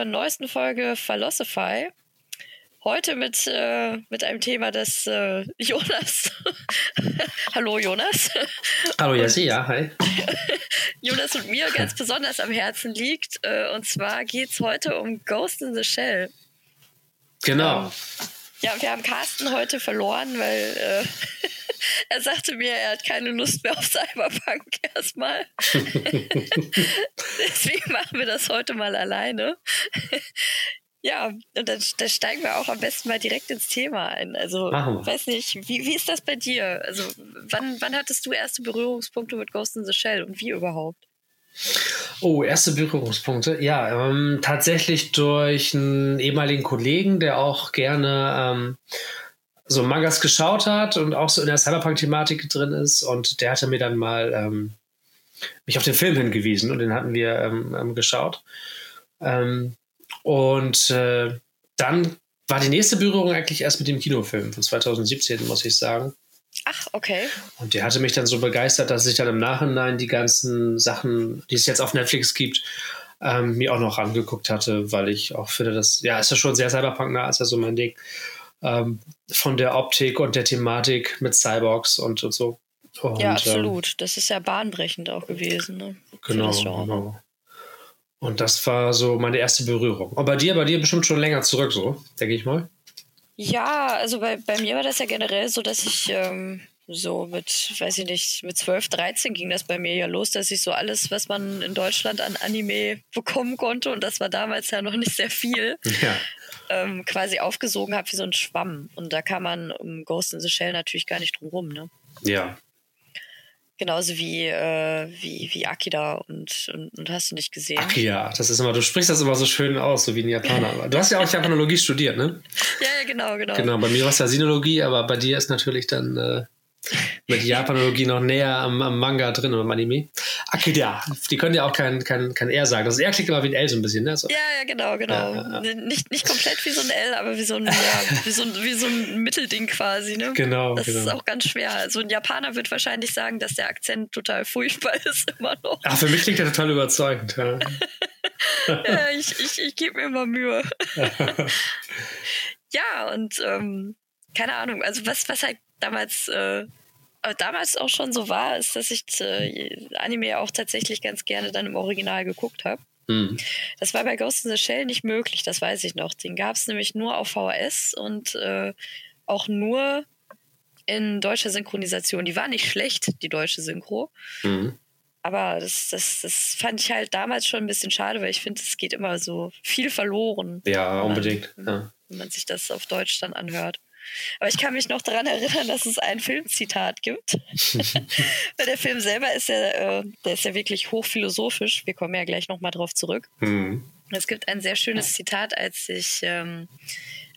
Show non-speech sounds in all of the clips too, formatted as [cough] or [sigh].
Zur neuesten Folge Philosophy. Heute mit, äh, mit einem Thema, das äh, [laughs] Jonas. [laughs] hallo Jonas. Hallo Jessie, ja, hi. [laughs] Jonas und mir ganz besonders am Herzen liegt. Äh, und zwar geht es heute um Ghost in the Shell. Genau. Ähm, ja, wir haben Carsten heute verloren, weil äh, [laughs] er sagte mir, er hat keine Lust mehr auf Cyberpunk erstmal. [laughs] Deswegen machen wir das heute mal alleine. ja, und dann, dann, steigen wir auch am besten mal direkt ins Thema ein. Also, weiß nicht, wie, wie ist das bei dir? Also, wann, wann hattest du erste Berührungspunkte mit Ghost in the Shell und wie überhaupt? Oh, erste Berührungspunkte. Ja, ähm, tatsächlich durch einen ehemaligen Kollegen, der auch gerne ähm, so Mangas geschaut hat und auch so in der Cyberpunk-Thematik drin ist. Und der hatte mir dann mal ähm, mich auf den Film hingewiesen und den hatten wir ähm, ähm, geschaut. Ähm, und äh, dann war die nächste Berührung eigentlich erst mit dem Kinofilm von 2017, muss ich sagen. Ach, okay. Und der hatte mich dann so begeistert, dass ich dann im Nachhinein die ganzen Sachen, die es jetzt auf Netflix gibt, ähm, mir auch noch angeguckt hatte, weil ich auch finde, dass, ja, ist ja schon sehr cyberpunk-nah, ist ja so mein Ding. Ähm, von der Optik und der Thematik mit Cyborgs und, und so. Und, ja, absolut. Ähm, das ist ja bahnbrechend auch gewesen. Ne? Genau, genau. Und das war so meine erste Berührung. Und bei dir, bei dir bestimmt schon länger zurück, so, denke ich mal. Ja, also bei, bei mir war das ja generell so, dass ich ähm, so mit, weiß ich nicht, mit 12, 13 ging das bei mir ja los, dass ich so alles, was man in Deutschland an Anime bekommen konnte, und das war damals ja noch nicht sehr viel, [laughs] ja. ähm, quasi aufgesogen habe wie so ein Schwamm. Und da kann man um Ghost in the Shell natürlich gar nicht drum rum, ne? Ja, Genauso wie, äh, wie, wie Akira und, und, und, hast du nicht gesehen. Akira, das ist immer, du sprichst das immer so schön aus, so wie ein Japaner. [laughs] Du hast ja auch Japanologie studiert, ne? Ja, ja, genau, genau. Genau, bei mir war es ja Sinologie, aber bei dir ist natürlich dann äh, mit Japanologie noch näher am, am Manga drin oder am Anime. Akira, die können ja auch kein, kein, kein R sagen. Das R klingt immer wie ein L so ein bisschen, ne? So. Ja, ja, genau, genau. Ja, ja. Nicht, nicht komplett wie so ein L, aber wie so ein, ja, wie so ein, wie so ein Mittelding quasi, ne? Genau. Das genau. ist auch ganz schwer. Also ein Japaner wird wahrscheinlich sagen, dass der Akzent total furchtbar [laughs] ist immer noch. Ach, für mich klingt der total überzeugend, ja. [laughs] ja, ich, ich, ich gebe mir immer Mühe. [laughs] ja, und ähm, keine Ahnung, also was, was halt damals äh, damals auch schon so war, ist, dass ich äh, Anime auch tatsächlich ganz gerne dann im Original geguckt habe. Mhm. Das war bei Ghost in the Shell nicht möglich, das weiß ich noch. Den gab es nämlich nur auf VHS und äh, auch nur in deutscher Synchronisation. Die war nicht schlecht, die deutsche Synchro. Mhm. Aber das, das, das fand ich halt damals schon ein bisschen schade, weil ich finde, es geht immer so viel verloren. Ja, unbedingt. Man, ja. Wenn man sich das auf Deutsch dann anhört. Aber ich kann mich noch daran erinnern, dass es ein Filmzitat gibt. [laughs] Weil der Film selber ist ja, äh, der ist ja wirklich hochphilosophisch. Wir kommen ja gleich nochmal drauf zurück. Mhm. Es gibt ein sehr schönes Zitat, als sich, ähm,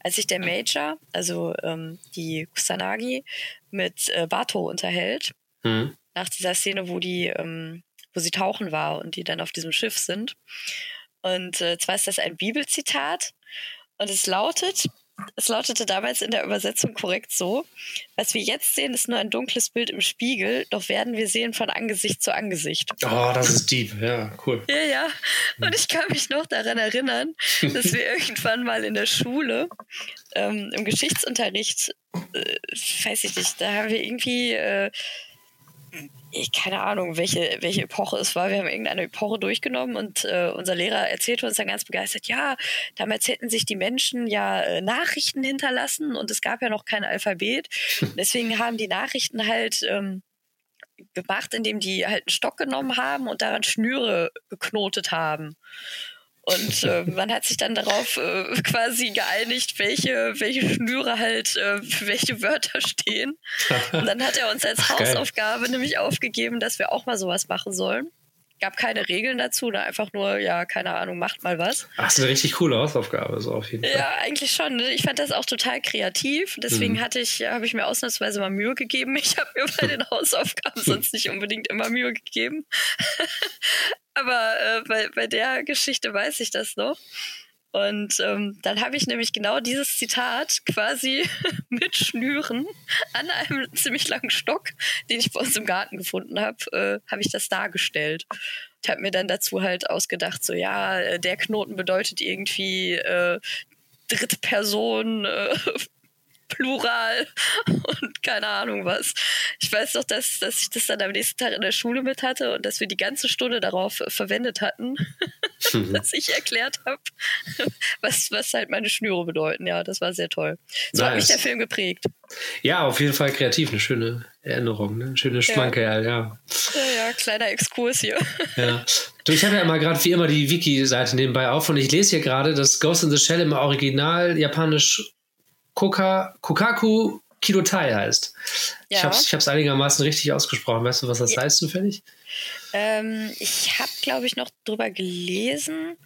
als sich der Major, also ähm, die Kusanagi, mit äh, Bato unterhält. Mhm. Nach dieser Szene, wo die, ähm, wo sie tauchen war und die dann auf diesem Schiff sind. Und äh, zwar ist das ein Bibelzitat. Und es lautet, es lautete damals in der Übersetzung korrekt so: Was wir jetzt sehen, ist nur ein dunkles Bild im Spiegel, doch werden wir sehen von Angesicht zu Angesicht. Oh, das ist deep, ja, cool. Ja, ja. Und ich kann mich noch daran erinnern, dass wir [laughs] irgendwann mal in der Schule ähm, im Geschichtsunterricht, äh, weiß ich nicht, da haben wir irgendwie. Äh, keine Ahnung, welche, welche Epoche es war. Wir haben irgendeine Epoche durchgenommen und äh, unser Lehrer erzählte uns dann ganz begeistert, ja, damals hätten sich die Menschen ja äh, Nachrichten hinterlassen und es gab ja noch kein Alphabet. [laughs] Deswegen haben die Nachrichten halt ähm, gemacht, indem die halt einen Stock genommen haben und daran Schnüre geknotet haben. Und äh, [laughs] man hat sich dann darauf äh, quasi geeinigt, welche, welche Schnüre halt äh, für welche Wörter stehen. Und dann hat er uns als Hausaufgabe nämlich aufgegeben, dass wir auch mal sowas machen sollen. Gab keine Regeln dazu, da einfach nur, ja, keine Ahnung, macht mal was. Ach, das ist eine richtig coole Hausaufgabe, so auf jeden Fall. Ja, eigentlich schon. Ne? Ich fand das auch total kreativ. Deswegen mhm. hatte ich, habe ich mir ausnahmsweise mal Mühe gegeben. Ich habe mir bei [laughs] den Hausaufgaben sonst nicht unbedingt immer Mühe gegeben. [laughs] Aber äh, bei, bei der Geschichte weiß ich das noch. Und ähm, dann habe ich nämlich genau dieses Zitat quasi [laughs] mit Schnüren an einem ziemlich langen Stock, den ich bei uns im Garten gefunden habe, äh, habe ich das dargestellt. Ich habe mir dann dazu halt ausgedacht, so ja, äh, der Knoten bedeutet irgendwie äh, dritte Person, äh, [laughs] Plural und keine Ahnung was. Ich weiß doch, dass, dass ich das dann am nächsten Tag in der Schule mit hatte und dass wir die ganze Stunde darauf verwendet hatten. [laughs] dass ich erklärt habe, [laughs] was, was halt meine Schnüre bedeuten. Ja, das war sehr toll. So nice. hat mich der Film geprägt. Ja, auf jeden Fall kreativ. Eine schöne Erinnerung, ne? schöne Schmanke, ja. ja. Ja, ja, kleiner Exkurs hier. [laughs] Ja. Du, ich habe ja immer gerade wie immer die Wiki-Seite nebenbei auf und ich lese hier gerade, dass Ghost in the Shell im Original japanisch Koka, Kokaku Kidotai heißt. Ja. Ich habe es ich einigermaßen richtig ausgesprochen. Weißt du, was das heißt zufällig? Ähm, ich habe, glaube ich, noch drüber gelesen,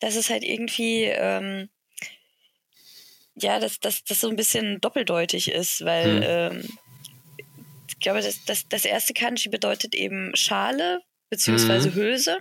dass es halt irgendwie, ähm, ja, dass das so ein bisschen doppeldeutig ist, weil hm. ähm, ich glaube, das, das, das erste Kanji bedeutet eben Schale beziehungsweise hm. Hülse.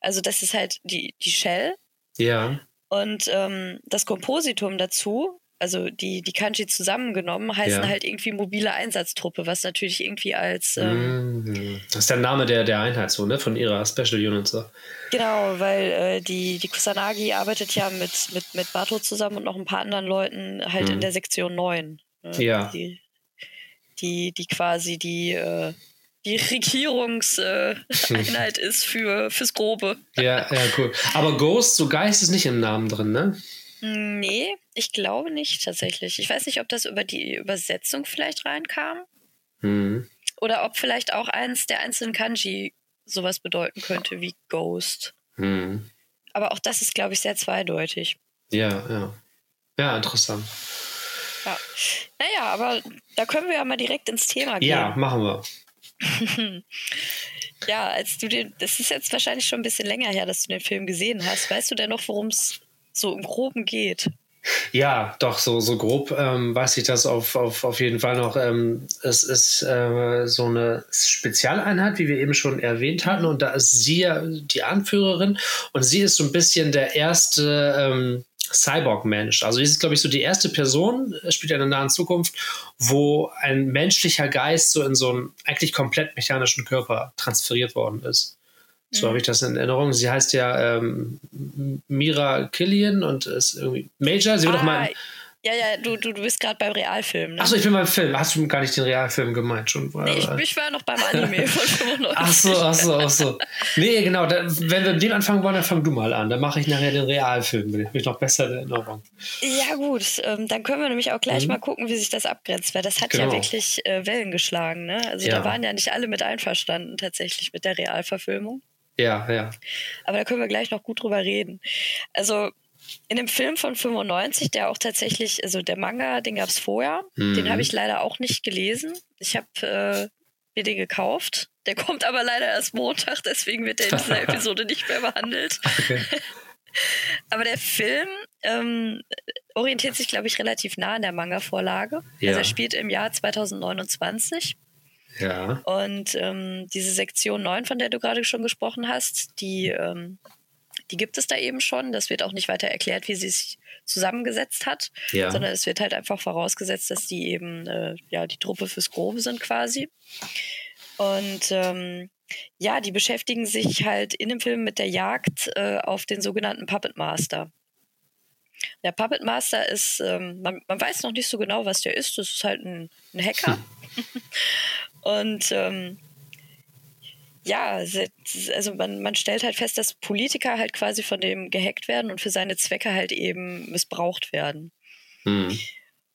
Also das ist halt die, die Shell. Ja. Und ähm, das Kompositum dazu also die, die Kanji zusammengenommen, heißen ja. halt irgendwie mobile Einsatztruppe, was natürlich irgendwie als. Ähm, mm, das ist der Name der, der Einheit so, ne? Von ihrer Special Unit so. Genau, weil äh, die, die Kusanagi arbeitet ja mit, mit, mit Bato zusammen und noch ein paar anderen Leuten halt mhm. in der Sektion 9. Ne? Ja. Die, die, die quasi die. Äh, die Regierungseinheit äh, [laughs] ist für, fürs Grobe. Ja, ja, cool. Aber Ghost, so Geist ist nicht im Namen drin, ne? Nee, ich glaube nicht tatsächlich. Ich weiß nicht, ob das über die Übersetzung vielleicht reinkam. Mhm. Oder ob vielleicht auch eins der einzelnen Kanji sowas bedeuten könnte wie Ghost. Mhm. Aber auch das ist, glaube ich, sehr zweideutig. Ja, ja. Ja, interessant. Ja. Naja, aber da können wir ja mal direkt ins Thema gehen. Ja, machen wir. [laughs] ja, als du den, das ist jetzt wahrscheinlich schon ein bisschen länger her, dass du den Film gesehen hast. Weißt du denn noch, worum es so im Groben geht. Ja, doch, so, so grob ähm, weiß ich das auf, auf, auf jeden Fall noch. Ähm, es ist äh, so eine Spezialeinheit, wie wir eben schon erwähnt hatten. Und da ist sie ja die Anführerin. Und sie ist so ein bisschen der erste ähm, Cyborg-Mensch. Also sie ist, glaube ich, so die erste Person, spielt ja in der nahen Zukunft, wo ein menschlicher Geist so in so einen eigentlich komplett mechanischen Körper transferiert worden ist. So habe ich das in Erinnerung. Sie heißt ja ähm, Mira Killian und ist irgendwie Major. Sie wird ah, mal. Ja, ja, du, du, du bist gerade beim Realfilm. Ne? Achso, ich bin beim Film. Hast du gar nicht den Realfilm gemeint schon? Nee, ich, ich war noch beim Anime [laughs] von 95. Achso, achso, achso. Nee, genau. Da, wenn wir mit dem anfangen wollen, dann fang du mal an. Dann mache ich nachher den Realfilm. Bin ich noch besser in Erinnerung. Ja, gut. Ähm, dann können wir nämlich auch gleich mhm. mal gucken, wie sich das abgrenzt. Weil das hat genau. ja wirklich äh, Wellen geschlagen. Ne? Also ja. da waren ja nicht alle mit einverstanden, tatsächlich mit der Realverfilmung. Ja, ja. Aber da können wir gleich noch gut drüber reden. Also in dem Film von 95, der auch tatsächlich, also der Manga, den gab es vorher, mhm. den habe ich leider auch nicht gelesen. Ich habe äh, mir den gekauft. Der kommt aber leider erst Montag, deswegen wird er in dieser [laughs] Episode nicht mehr behandelt. Okay. [laughs] aber der Film ähm, orientiert sich, glaube ich, relativ nah an der Manga-Vorlage. Ja. Also er spielt im Jahr 2029. Ja. Und ähm, diese Sektion 9, von der du gerade schon gesprochen hast, die, ähm, die gibt es da eben schon. Das wird auch nicht weiter erklärt, wie sie sich zusammengesetzt hat, ja. sondern es wird halt einfach vorausgesetzt, dass die eben äh, ja, die Truppe fürs Grobe sind quasi. Und ähm, ja, die beschäftigen sich halt in dem Film mit der Jagd äh, auf den sogenannten Puppet Master. Der Puppet Master ist, ähm, man, man, weiß noch nicht so genau, was der ist. Das ist halt ein, ein Hacker. [laughs] Und ähm, ja, also man, man stellt halt fest, dass Politiker halt quasi von dem gehackt werden und für seine Zwecke halt eben missbraucht werden. Mhm.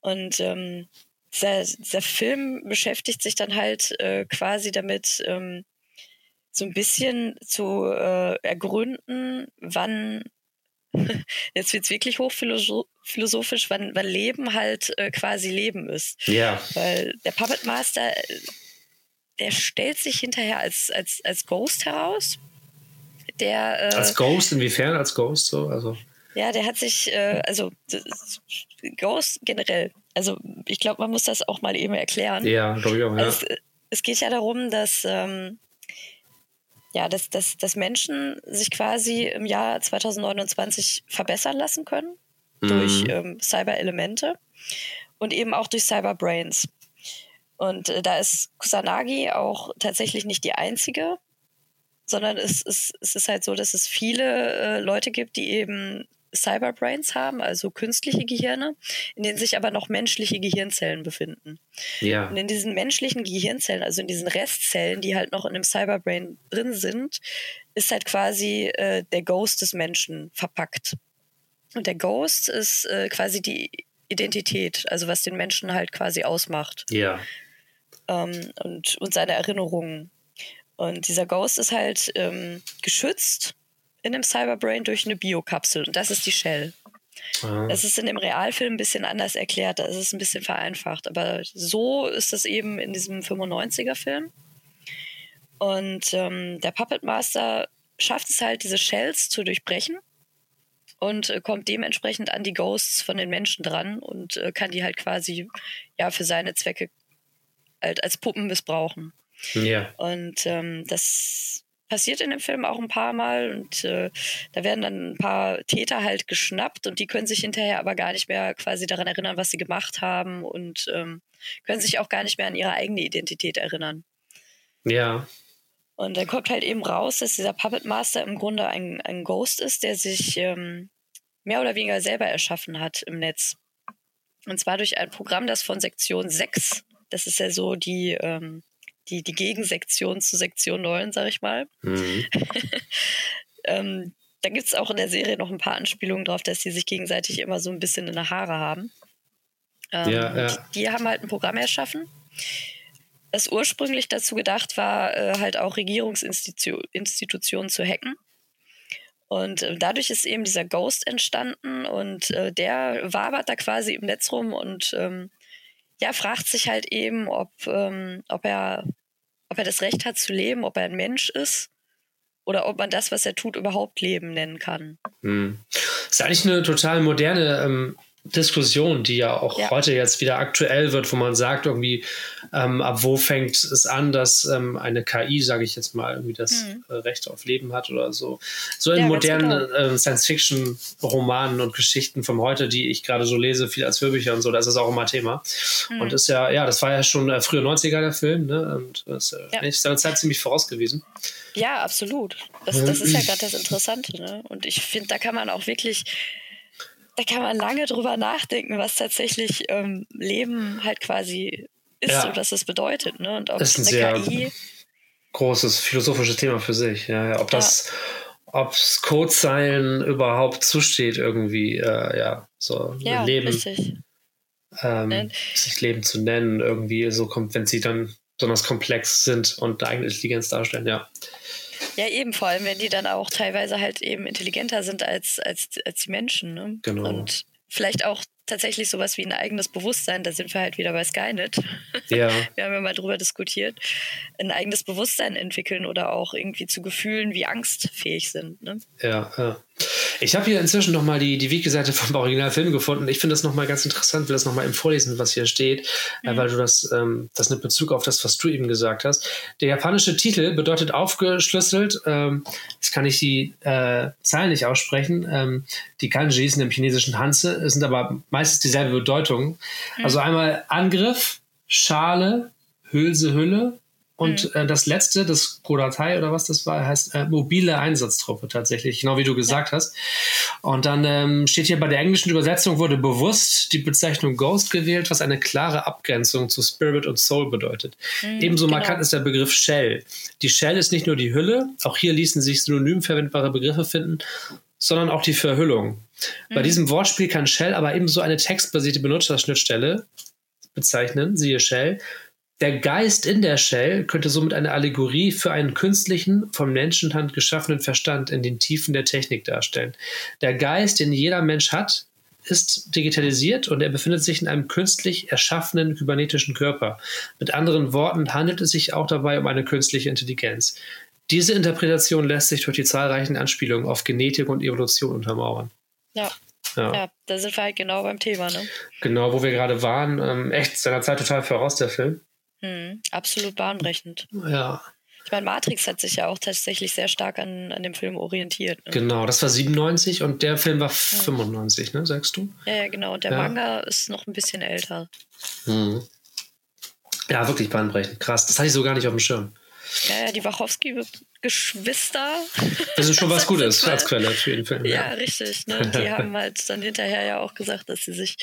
Und ähm, dieser, dieser, Film beschäftigt sich dann halt äh, quasi damit, ähm, so ein bisschen zu äh, ergründen, wann, [laughs] jetzt wird es wirklich hochphilosophisch, wann, wann Leben halt äh, quasi Leben ist. Ja. Weil der Puppet Master der stellt sich hinterher als, als, als Ghost heraus. Der, äh, als Ghost, inwiefern als Ghost so? Also. Ja, der hat sich, äh, also Ghost generell, also ich glaube, man muss das auch mal eben erklären. Ja, glaube ich auch, ja. Also, es, es, geht ja darum, dass, ähm, ja, dass, dass, dass Menschen sich quasi im Jahr 2029 verbessern lassen können mhm. durch ähm, Cyber-Elemente und eben auch durch Cyber-Brains. Und äh, da ist Kusanagi auch tatsächlich nicht die einzige, sondern es, es, es ist halt so, dass es viele äh, Leute gibt, die eben Cyberbrains haben, also künstliche Gehirne, in denen sich aber noch menschliche Gehirnzellen befinden. Ja. Und in diesen menschlichen Gehirnzellen, also in diesen Restzellen, die halt noch in dem Cyberbrain drin sind, ist halt quasi äh, der Ghost des Menschen verpackt. Und der Ghost ist äh, quasi die Identität, also was den Menschen halt quasi ausmacht. Ja. Ähm, und, und seine Erinnerungen. Und dieser Ghost ist halt ähm, geschützt in dem Cyberbrain durch eine Biokapsel und das ist die Shell. Ah. Das ist in dem Realfilm ein bisschen anders erklärt, das ist ein bisschen vereinfacht, aber so ist es eben in diesem 95er-Film. Und ähm, der Puppet Master schafft es halt, diese Shells zu durchbrechen und äh, kommt dementsprechend an die Ghosts von den Menschen dran und äh, kann die halt quasi ja für seine Zwecke halt als Puppen missbrauchen. Ja. Und ähm, das passiert in dem Film auch ein paar Mal und äh, da werden dann ein paar Täter halt geschnappt und die können sich hinterher aber gar nicht mehr quasi daran erinnern, was sie gemacht haben und ähm, können sich auch gar nicht mehr an ihre eigene Identität erinnern. Ja. Und dann kommt halt eben raus, dass dieser Puppet Master im Grunde ein, ein Ghost ist, der sich ähm, mehr oder weniger selber erschaffen hat im Netz. Und zwar durch ein Programm, das von Sektion 6, das ist ja so die, ähm, die, die Gegensektion zu Sektion 9, sag ich mal. Mhm. [laughs] ähm, da gibt es auch in der Serie noch ein paar Anspielungen drauf, dass sie sich gegenseitig immer so ein bisschen in der Haare haben. Ähm, ja, ja. Die, die, haben halt ein Programm erschaffen, das ursprünglich dazu gedacht war, äh, halt auch Regierungsinstitutionen zu hacken. Und äh, dadurch ist eben dieser Ghost entstanden und äh, der wabert da quasi im Netz rum und ähm, ja, fragt sich halt eben, ob, ähm, ob er ob er das Recht hat zu leben, ob er ein Mensch ist oder ob man das, was er tut, überhaupt Leben nennen kann. Hm. Das ist eigentlich eine total moderne ähm, Diskussion, die ja auch ja. heute jetzt wieder aktuell wird, wo man sagt, irgendwie, ähm, ab wo fängt es an, dass ähm, eine KI, sage ich jetzt mal, irgendwie das äh, Recht auf Leben hat oder so. So in ja, modernen genau. äh, Science-Fiction-Romanen und Geschichten von heute, die ich gerade so lese, viel als Hörbücher und so, da ist das auch immer Thema. Mhm. Und ist ja, ja, das war ja schon äh, frühe 90er der Film, ne? Und das äh, ja. ist seiner Zeit ziemlich vorausgewiesen. Ja, absolut. Das, das ist ja gerade das Interessante, ne? Und ich finde, da kann man auch wirklich da kann man lange drüber nachdenken, was tatsächlich ähm, Leben halt quasi ist ja. und was es bedeutet. Ne? Und ob das ist ein eine sehr KI großes philosophisches Thema für sich. Ja, ja. Ob das, ob es Codezeilen überhaupt zusteht, irgendwie, äh, ja, so ja, Leben. Richtig. Ähm, sich Leben zu nennen, irgendwie so kommt, wenn sie dann besonders komplex sind und eine eigene Intelligenz darstellen, ja. Ja, eben, vor allem, wenn die dann auch teilweise halt eben intelligenter sind als, als, als die Menschen. Ne? Genau. Und vielleicht auch tatsächlich sowas wie ein eigenes Bewusstsein, da sind wir halt wieder bei Skynet. [laughs] Ja. wir haben ja mal drüber diskutiert, ein eigenes Bewusstsein entwickeln oder auch irgendwie zu Gefühlen wie Angst fähig sind. Ne? Ja, ja. Ich habe hier inzwischen nochmal die, die Wiki-Seite vom Originalfilm gefunden. Ich finde das nochmal ganz interessant, will das nochmal im Vorlesen, was hier steht, äh, mhm. weil du das, ähm, das nimmt Bezug auf das, was du eben gesagt hast. Der japanische Titel bedeutet aufgeschlüsselt, ähm, jetzt kann ich die äh, Zahlen nicht aussprechen, ähm, die Kanjis in dem chinesischen Hanse sind aber meistens dieselbe Bedeutung. Mhm. Also einmal Angriff, Schale, Hülse, Hülle, und mhm. äh, das letzte, das Kodatai oder was das war, heißt äh, mobile Einsatztruppe tatsächlich, genau wie du gesagt ja. hast. Und dann ähm, steht hier bei der englischen Übersetzung wurde bewusst die Bezeichnung Ghost gewählt, was eine klare Abgrenzung zu Spirit und Soul bedeutet. Mhm, Ebenso genau. markant ist der Begriff Shell. Die Shell ist nicht nur die Hülle, auch hier ließen sich synonym verwendbare Begriffe finden, sondern auch die Verhüllung. Mhm. Bei diesem Wortspiel kann Shell aber ebenso eine textbasierte Benutzerschnittstelle bezeichnen, siehe Shell, der Geist in der Shell könnte somit eine Allegorie für einen künstlichen, von Menschenhand geschaffenen Verstand in den Tiefen der Technik darstellen. Der Geist, den jeder Mensch hat, ist digitalisiert und er befindet sich in einem künstlich erschaffenen kybernetischen Körper. Mit anderen Worten handelt es sich auch dabei um eine künstliche Intelligenz. Diese Interpretation lässt sich durch die zahlreichen Anspielungen auf Genetik und Evolution untermauern. Ja. Ja. ja da sind wir halt genau beim Thema, ne? Genau, wo wir gerade waren. Ähm, echt seiner Zeit total voraus, der Film. Hm, absolut bahnbrechend. Ja. Ich meine, Matrix hat sich ja auch tatsächlich sehr stark an, an dem Film orientiert. Ne? Genau, das war 97 und der Film war 95, ne, sagst du? Ja, ja genau. Und der ja. Manga ist noch ein bisschen älter. Hm. Ja, wirklich bahnbrechend. Krass. Das hatte ich so gar nicht auf dem Schirm. Ja, ja die Wachowski-Geschwister. Das ist schon was [laughs] Gutes als Quelle für jeden Film. Ja, ja richtig. Ne? Die [laughs] haben halt dann hinterher ja auch gesagt, dass sie sich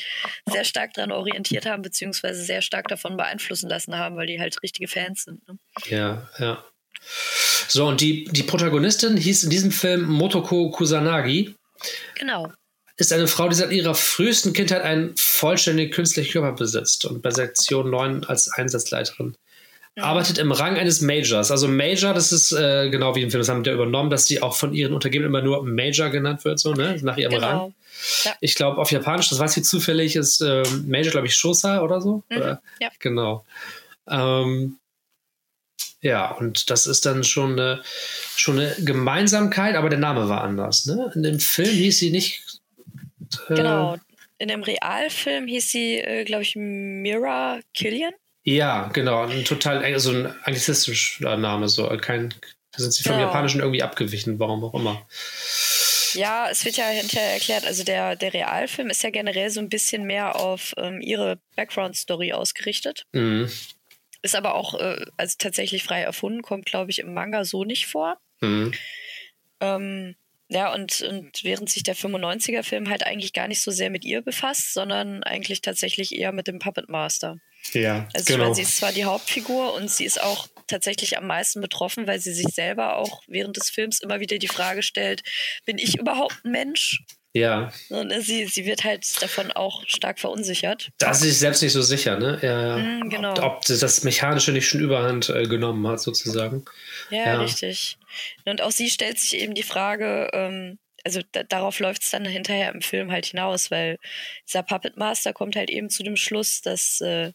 sehr stark daran orientiert haben, beziehungsweise sehr stark davon beeinflussen lassen haben, weil die halt richtige Fans sind. Ne? Ja, ja. So, und die, die Protagonistin hieß in diesem Film Motoko Kusanagi. Genau ist eine Frau, die seit ihrer frühesten Kindheit einen vollständigen künstlichen Körper besitzt und bei Sektion 9 als Einsatzleiterin. Arbeitet im Rang eines Majors. Also Major, das ist äh, genau wie im Film, das haben wir übernommen, dass sie auch von ihren Untergebenen immer nur Major genannt wird, so, ne? Nach ihrem genau. Rang. Ja. Ich glaube, auf Japanisch, das weiß ich zufällig, ist äh, Major, glaube ich, Shosa oder so. Mhm. Oder? Ja. Genau. Ähm, ja, und das ist dann schon eine, schon eine Gemeinsamkeit, aber der Name war anders. Ne? In dem Film hieß sie nicht äh, genau. In dem Realfilm hieß sie, äh, glaube ich, Mira Killian. Ja, genau. Ein total, so also ein anglizistischer Name, so kein. Da sind sie vom genau. Japanischen irgendwie abgewichen, warum auch immer. Ja, es wird ja hinterher erklärt, also der, der Realfilm ist ja generell so ein bisschen mehr auf ähm, ihre Background-Story ausgerichtet. Mhm. Ist aber auch äh, also tatsächlich frei erfunden, kommt, glaube ich, im Manga so nicht vor. Mhm. Ähm, ja, und, und während sich der 95er-Film halt eigentlich gar nicht so sehr mit ihr befasst, sondern eigentlich tatsächlich eher mit dem Puppet Master. Ja, also genau. ich meine, sie ist zwar die Hauptfigur und sie ist auch tatsächlich am meisten betroffen, weil sie sich selber auch während des Films immer wieder die Frage stellt, bin ich überhaupt ein Mensch? Ja. Und sie, sie wird halt davon auch stark verunsichert. Da ist sie sich selbst nicht so sicher, ne? Ja, mm, genau. Ob, ob, das Mechanische nicht schon überhand äh, genommen hat, sozusagen. Ja, ja, richtig. Und auch sie stellt sich eben die Frage, ähm, also da, darauf läuft es dann hinterher im Film halt hinaus, weil dieser Puppet Master kommt halt eben zu dem Schluss, dass, äh,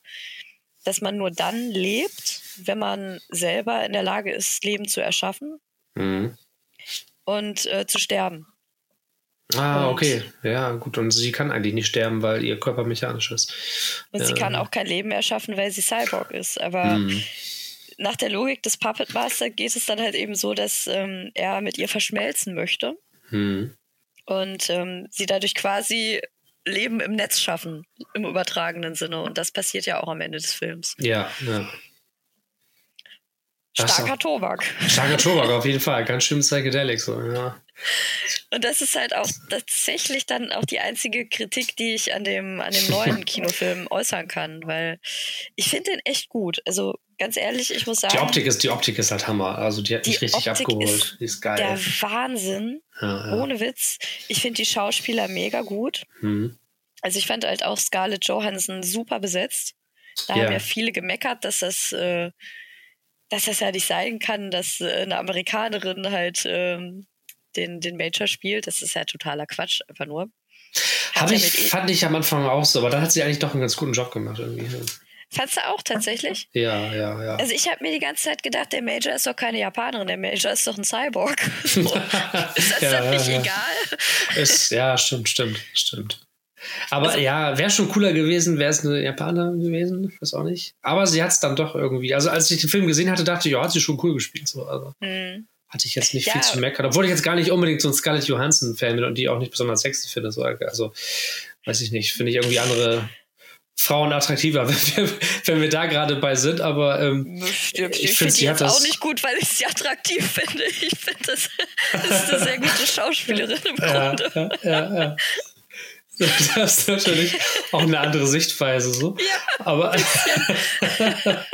dass man nur dann lebt, wenn man selber in der Lage ist, Leben zu erschaffen mhm. und äh, zu sterben. Ah, und okay. Ja, gut. Und sie kann eigentlich nicht sterben, weil ihr Körper mechanisch ist. Und ja. sie kann auch kein Leben erschaffen, weil sie Cyborg ist. Aber mhm. nach der Logik des Puppet Master geht es dann halt eben so, dass ähm, er mit ihr verschmelzen möchte. Mhm. Und ähm, sie dadurch quasi Leben im Netz schaffen, im übertragenen Sinne. Und das passiert ja auch am Ende des Films. Ja, ja. Starker Tobak. Starker Tobak, auf jeden Fall. Ganz schön psychedelic so, ja. Und das ist halt auch tatsächlich dann auch die einzige Kritik, die ich an dem, an dem neuen [laughs] Kinofilm äußern kann, weil ich finde den echt gut. Also ganz ehrlich, ich muss sagen. Die Optik ist, die Optik ist halt Hammer. Also die hat mich richtig Optik abgeholt. Ist die ist geil. Der Wahnsinn. Ja, ja. Ohne Witz. Ich finde die Schauspieler mega gut. Mhm. Also ich fand halt auch Scarlett Johansson super besetzt. Da ja. haben ja viele gemeckert, dass das äh, dass das ja nicht sein kann, dass äh, eine Amerikanerin halt ähm, den, den Major spielt. Das ist ja totaler Quatsch, einfach nur. Habe ich, fand ich am Anfang auch so, aber dann hat sie eigentlich doch einen ganz guten Job gemacht irgendwie. Fandst du auch tatsächlich? Ja, ja, ja. Also ich habe mir die ganze Zeit gedacht, der Major ist doch keine Japanerin, der Major ist doch ein Cyborg. [laughs] So. [laughs] ist das ja, dann nicht ja. egal? Ist, ja, stimmt, stimmt, stimmt. Aber also, ja, wäre schon cooler gewesen, wäre es eine Japanerin gewesen, weiß auch nicht. Aber sie hat es dann doch irgendwie. Also als ich den Film gesehen hatte, dachte ich, ja, hat sie schon cool gespielt. So. Also, hm. Hatte ich jetzt nicht ja. viel zu meckern. Obwohl ich jetzt gar nicht unbedingt so ein Scarlett Johansson-Fan bin und die auch nicht besonders sexy finde. So. Also, weiß ich nicht, finde ich irgendwie andere Frauen attraktiver, [laughs] wenn wir, wenn wir da gerade bei sind, aber ähm, Stimmt. ich, ich finde sie hat das auch nicht gut, weil ich sie attraktiv finde. Ich finde, das, das ist eine sehr gute Schauspielerin im Grunde. Ja, ja, ja. [laughs] Das ist natürlich auch eine andere Sichtweise so. Ja, aber, [laughs]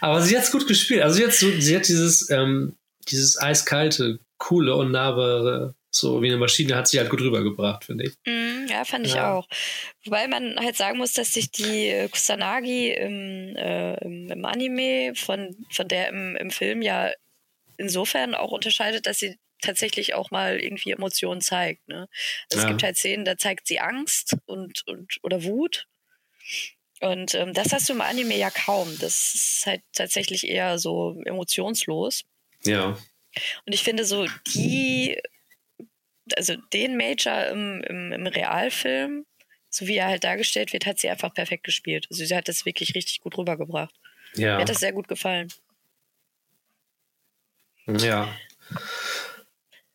aber sie hat es gut gespielt. Also sie hat, so, sie hat dieses, ähm, dieses eiskalte, coole und nahbare, so wie eine Maschine, hat sie halt gut rübergebracht, finde ich. Mm, ja, fand ich ja. auch. Wobei man halt sagen muss, dass sich die äh, Kusanagi im, äh, im, Anime von, von der im, im Film ja insofern auch unterscheidet, dass sie tatsächlich auch mal irgendwie Emotionen zeigt. Ne? Also ja. Es gibt halt Szenen, da zeigt sie Angst und, und oder Wut. Und ähm, das hast du im Anime ja kaum. Das ist halt tatsächlich eher so emotionslos. Ja. Und ich finde so die, also den Major im, im, im Realfilm, so wie er halt dargestellt wird, hat sie einfach perfekt gespielt. Also sie hat das wirklich richtig gut rübergebracht. Ja. Mir hat das sehr gut gefallen. Ja.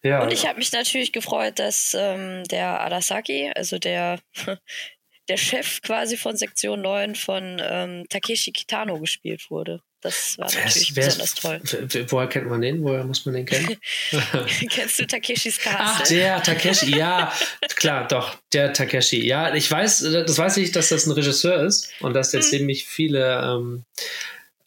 Ja. Und ich habe mich natürlich gefreut, dass ähm, der Arasaki, also der, [laughs] der Chef quasi von Sektion 9 von ähm, Takeshi Kitano gespielt wurde. Das war wer natürlich ist, besonders toll. Woher kennt man den? Woher muss man den kennen? [laughs] Kennst du Takeshis Castle? Ach, der Takeshi, ja, [laughs] klar, doch, der Takeshi. Ja, ich weiß, das weiß ich, dass das ein Regisseur ist und dass der hm. ziemlich viele ähm,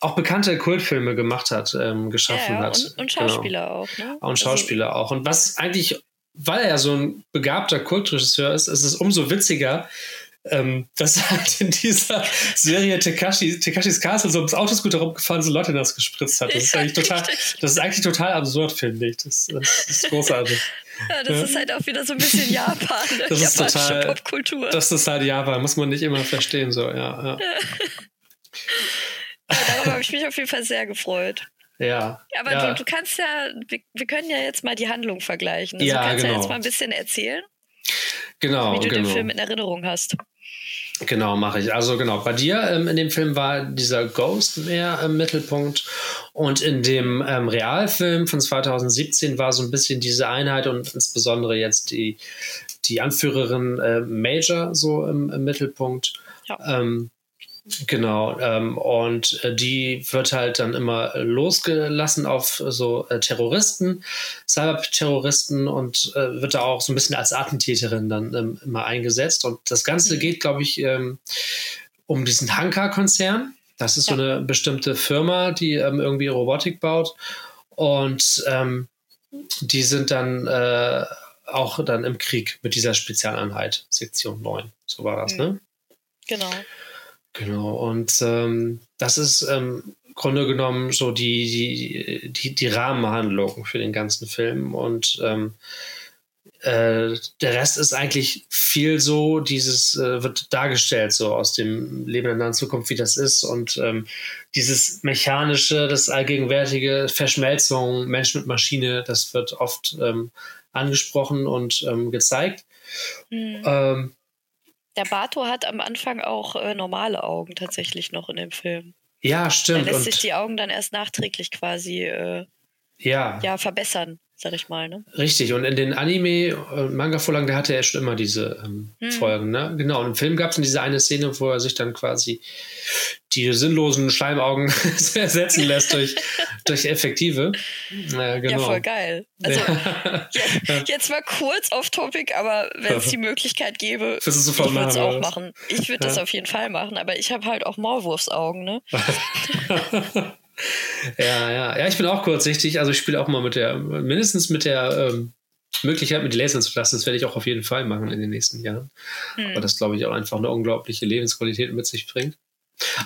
auch bekannte Kultfilme gemacht hat, ähm, geschaffen ja, ja, hat. Und, und genau. Schauspieler genau. auch, ne? Und also Schauspieler also, auch. Und was eigentlich, weil er ja so ein begabter Kultregisseur ist, ist es umso witziger, ähm, dass [laughs] halt in dieser Serie Tekashi, Tekashis Castle so ums Autoscooter rumgefahren so Leute das gespritzt hat. Das ist eigentlich total, das ist eigentlich total absurd, finde ich. Das, das, ist großartig. [laughs] Ja, das ja. ist halt auch wieder so ein bisschen Japan, ne? [laughs] das ist total, Popkultur. Das ist halt Japan, muss man nicht immer verstehen, so, ja. ja. Ja darüber habe ich mich auf jeden Fall sehr gefreut. Ja. Aber ja. Du, du, kannst ja, wir, wir, können ja jetzt mal die Handlung vergleichen. Also ja, du kannst genau. ja jetzt mal ein bisschen erzählen. Genau, wie du genau. den Film in Erinnerung hast. Genau, mache ich. Also genau, bei dir ähm, in dem Film war dieser Ghost mehr im Mittelpunkt und in dem ähm, Realfilm von 2017 war so ein bisschen diese Einheit und insbesondere jetzt die, die Anführerin äh, Major so im, im Mittelpunkt. Ja. Ähm, Genau, ähm, und äh, die wird halt dann immer losgelassen auf so äh, Terroristen, Cyberterroristen und äh, wird da auch so ein bisschen als Attentäterin dann ähm, immer eingesetzt. Und das Ganze mhm. geht, glaube ich, ähm, um diesen Hanka-Konzern. Das ist ja. so eine bestimmte Firma, die ähm, irgendwie Robotik baut. Und ähm, die sind dann äh, auch dann im Krieg mit dieser Spezialeinheit, Sektion 9. So war das, mhm. ne? Genau. Genau, und ähm, das ist ähm, im Grunde genommen so die, die, die, die Rahmenhandlung für den ganzen Film. Und ähm, äh, der Rest ist eigentlich viel so, dieses äh, wird dargestellt, so aus dem Leben in der Zukunft, wie das ist. Und ähm, dieses mechanische, das allgegenwärtige Verschmelzung Mensch mit Maschine, das wird oft ähm, angesprochen und ähm, gezeigt. Mhm. Der Bato hat am Anfang auch äh, normale Augen tatsächlich noch in dem Film. Ja, stimmt. Er lässt sich die Augen dann erst nachträglich quasi äh, ja. ja, verbessern sag ich mal. Ne? Richtig, und in den Anime- und äh, Manga-Vorlagen, da hatte er schon immer diese ähm, hm. Folgen. Ne? Genau, und im Film gab es diese eine Szene, wo er sich dann quasi die sinnlosen Schleimaugen [laughs] ersetzen lässt durch, [laughs] durch effektive. Äh, genau. Ja, voll geil. Also, ja, jetzt mal kurz off Topic, aber wenn es die Möglichkeit gäbe, [laughs] ich würde es auch machen. Ich würde ja. das auf jeden Fall machen, aber ich habe halt auch Maulwurfsaugen, ne? Ja, ja. Ja, ich bin auch kurzsichtig. Also ich spiele auch mal mit der, mindestens mit der ähm, Möglichkeit, mit Lasern zu lassen. Das werde ich auch auf jeden Fall machen in den nächsten Jahren. Hm. Weil das, glaube ich, auch einfach eine unglaubliche Lebensqualität mit sich bringt.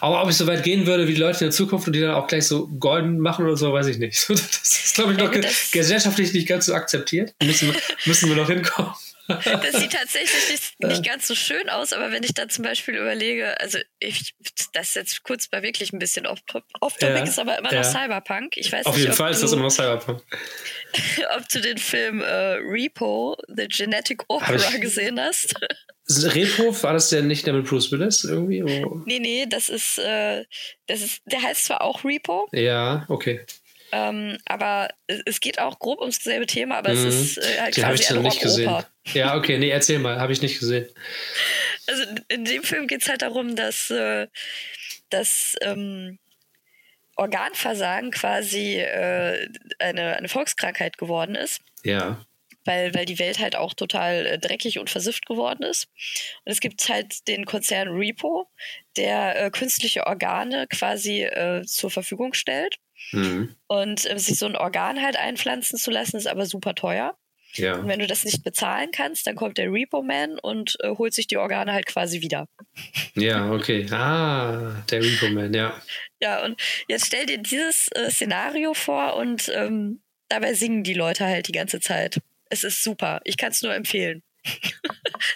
Aber ob ich so weit gehen würde wie die Leute in der Zukunft und die dann auch gleich so golden machen oder so, weiß ich nicht. [laughs] Das ist, glaube ich, noch gesellschaftlich nicht ganz so akzeptiert. Müssen, müssen wir noch hinkommen. [laughs] Das sieht tatsächlich nicht, [laughs] nicht, ganz so schön aus, aber wenn ich da zum Beispiel überlege, also ich, das ist jetzt kurz bei wirklich ein bisschen off-topic, off ja, ist aber immer ja. noch Cyberpunk. Ich weiß Auf nicht, jeden Fall ist das immer noch Cyberpunk. [laughs] ob du den Film äh, Repo, The Genetic Opera gesehen hast. Repo, war das denn nicht der mit Bruce Willis irgendwie? Oh. Nee, nee, das ist, äh, das ist, der heißt zwar auch Repo. Ja, okay. Ähm, aber es geht auch grob ums selbe Thema, aber mhm. es ist äh, halt Die quasi ich ein nicht gesehen. Ja, okay, nee, erzähl mal, habe ich nicht gesehen. Also in dem Film geht es halt darum, dass, äh, dass ähm, Organversagen quasi äh, eine, eine Volkskrankheit geworden ist. Ja. Weil, weil die Welt halt auch total äh, dreckig und versifft geworden ist. Und es gibt halt den Konzern Repo, der äh, künstliche Organe quasi äh, zur Verfügung stellt. Mhm. Und äh, sich so ein Organ halt einpflanzen zu lassen, ist aber super teuer. Ja. Und wenn du das nicht bezahlen kannst, dann kommt der Repo-Man und äh, holt sich die Organe halt quasi wieder. Ja, okay. Ah, der Repo-Man, ja. Ja, und jetzt stell dir dieses äh, Szenario vor und ähm, dabei singen die Leute halt die ganze Zeit. Es ist super. Ich kann es nur empfehlen. [laughs]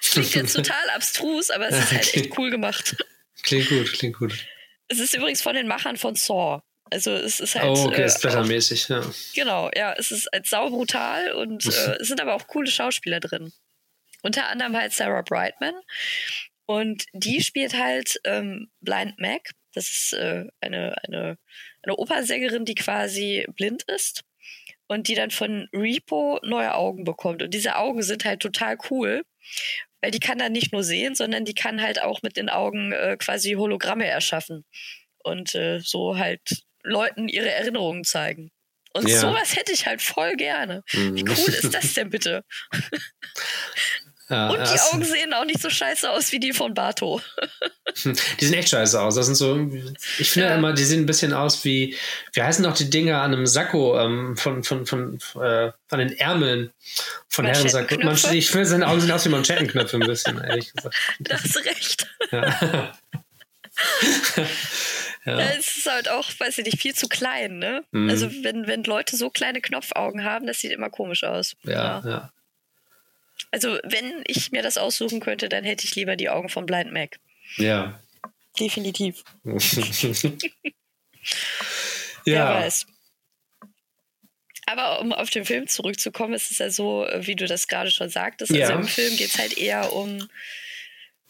Es klingt jetzt total abstrus, aber es ist halt echt cool gemacht. Klingt gut, klingt gut. Es ist übrigens von den Machern von Saw. Also es ist halt. Oh, okay, äh, ist wettermäßig, ja. Genau, ja, es ist halt saubrutal und äh, es sind aber auch coole Schauspieler drin. Unter anderem halt Sarah Brightman. Und die spielt halt ähm, Blind Mac. Das ist äh, eine, eine, eine Opernsängerin, die quasi blind ist und die dann von Repo neue Augen bekommt. Und diese Augen sind halt total cool, weil die kann dann nicht nur sehen, sondern die kann halt auch mit den Augen äh, quasi Hologramme erschaffen und äh, so halt Leuten ihre Erinnerungen zeigen. Und Ja. sowas hätte ich halt voll gerne. Wie Mhm. cool ist das denn bitte? [laughs] Ja, Und die das- Augen sehen auch nicht so scheiße aus wie die von Bato. [laughs] Die sehen echt scheiße aus. Das sind so, ich finde Ja. immer, die sehen ein bisschen aus wie, wie heißen noch die Dinger an einem Sakko ähm, von, von, von, äh, von den Ärmeln von Herrensakko. Ich finde, seine Augen sehen aus wie Manschettenknöpfe ein bisschen, ehrlich gesagt. Da hast du recht. Ja. [laughs] Ja. ja. es ist halt auch, weiß ich nicht, viel zu klein, ne? Mhm. Also wenn, wenn Leute so kleine Knopfaugen haben, das sieht immer komisch aus. Ja, ja. Also wenn ich mir das aussuchen könnte, dann hätte ich lieber die Augen von Blind Mac. Ja. Definitiv. [laughs] Wer ja. weiß. Aber um auf den Film zurückzukommen, ist es ja so, wie du das gerade schon sagtest. Ja. Also im Film geht es halt eher um,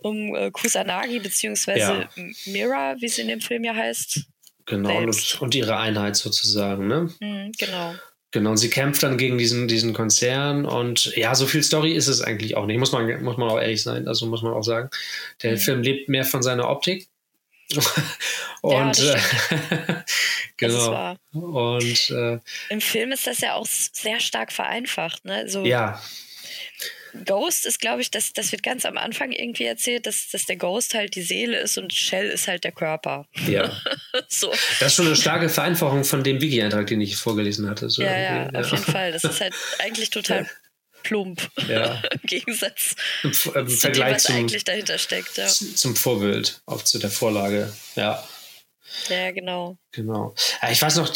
um äh, Kusanagi beziehungsweise Ja. Mira, wie sie in dem Film ja heißt. Genau, und, und ihre Einheit sozusagen, ne? Hm, genau. Genau, und sie kämpft dann gegen diesen, diesen Konzern und ja, so viel Story ist es eigentlich auch nicht, muss man, muss man auch ehrlich sein, also muss man auch sagen. Der Mhm. Film lebt mehr von seiner Optik. [laughs] und das äh, [laughs] genau. Und äh, Im Film ist das ja auch sehr stark vereinfacht. Ne? Also ja, Ghost ist, glaube ich, das, das wird ganz am Anfang irgendwie erzählt, dass, dass der Ghost halt die Seele ist und Shell ist halt der Körper. ja. [laughs] so. Das ist schon eine starke Vereinfachung von dem Wiki-Eintrag, den ich vorgelesen hatte. So Ja, ja, irgendwie, auf jeden Fall. Das ist halt [laughs] eigentlich total plump Ja. [laughs] im Gegensatz Im, im zu dem, Vergleich was zum, eigentlich dahinter steckt. Ja, zum Vorbild, auch zu der Vorlage. Ja. ja genau. Genau. Ja, ich weiß noch,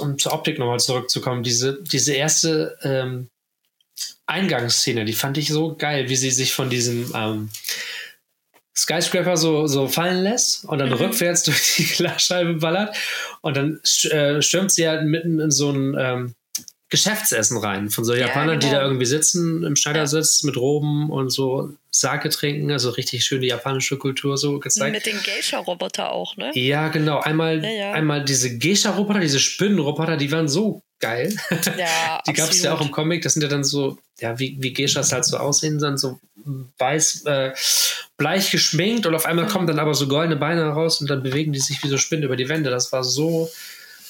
um zur Optik nochmal zurückzukommen, diese, diese erste ähm, Eingangsszene, die fand ich so geil, wie sie sich von diesem ähm, Skyscraper so, so fallen lässt und dann Mhm. rückwärts [laughs] durch die Glasscheibe ballert und dann äh, stürmt sie halt mitten in so ein ähm, Geschäftsessen rein von so Ja, Japanern, die genau. da irgendwie sitzen im Schneidersitz mit Roben und so Sake trinken, also richtig schöne japanische Kultur so gezeigt. Mit den Geisha-Roboter auch, ne? Ja, genau. Einmal, Ja, ja. einmal diese Geisha-Roboter, diese Spinnenroboter, die waren so geil. [laughs] Ja, die gab es ja auch im. Comic. Das sind ja dann so, ja, wie, wie Geishas halt so aussehen, dann so weiß, äh, bleich geschminkt und auf einmal Mhm. kommen dann aber so goldene Beine raus und dann bewegen die sich wie so Spinnen über die Wände. Das war so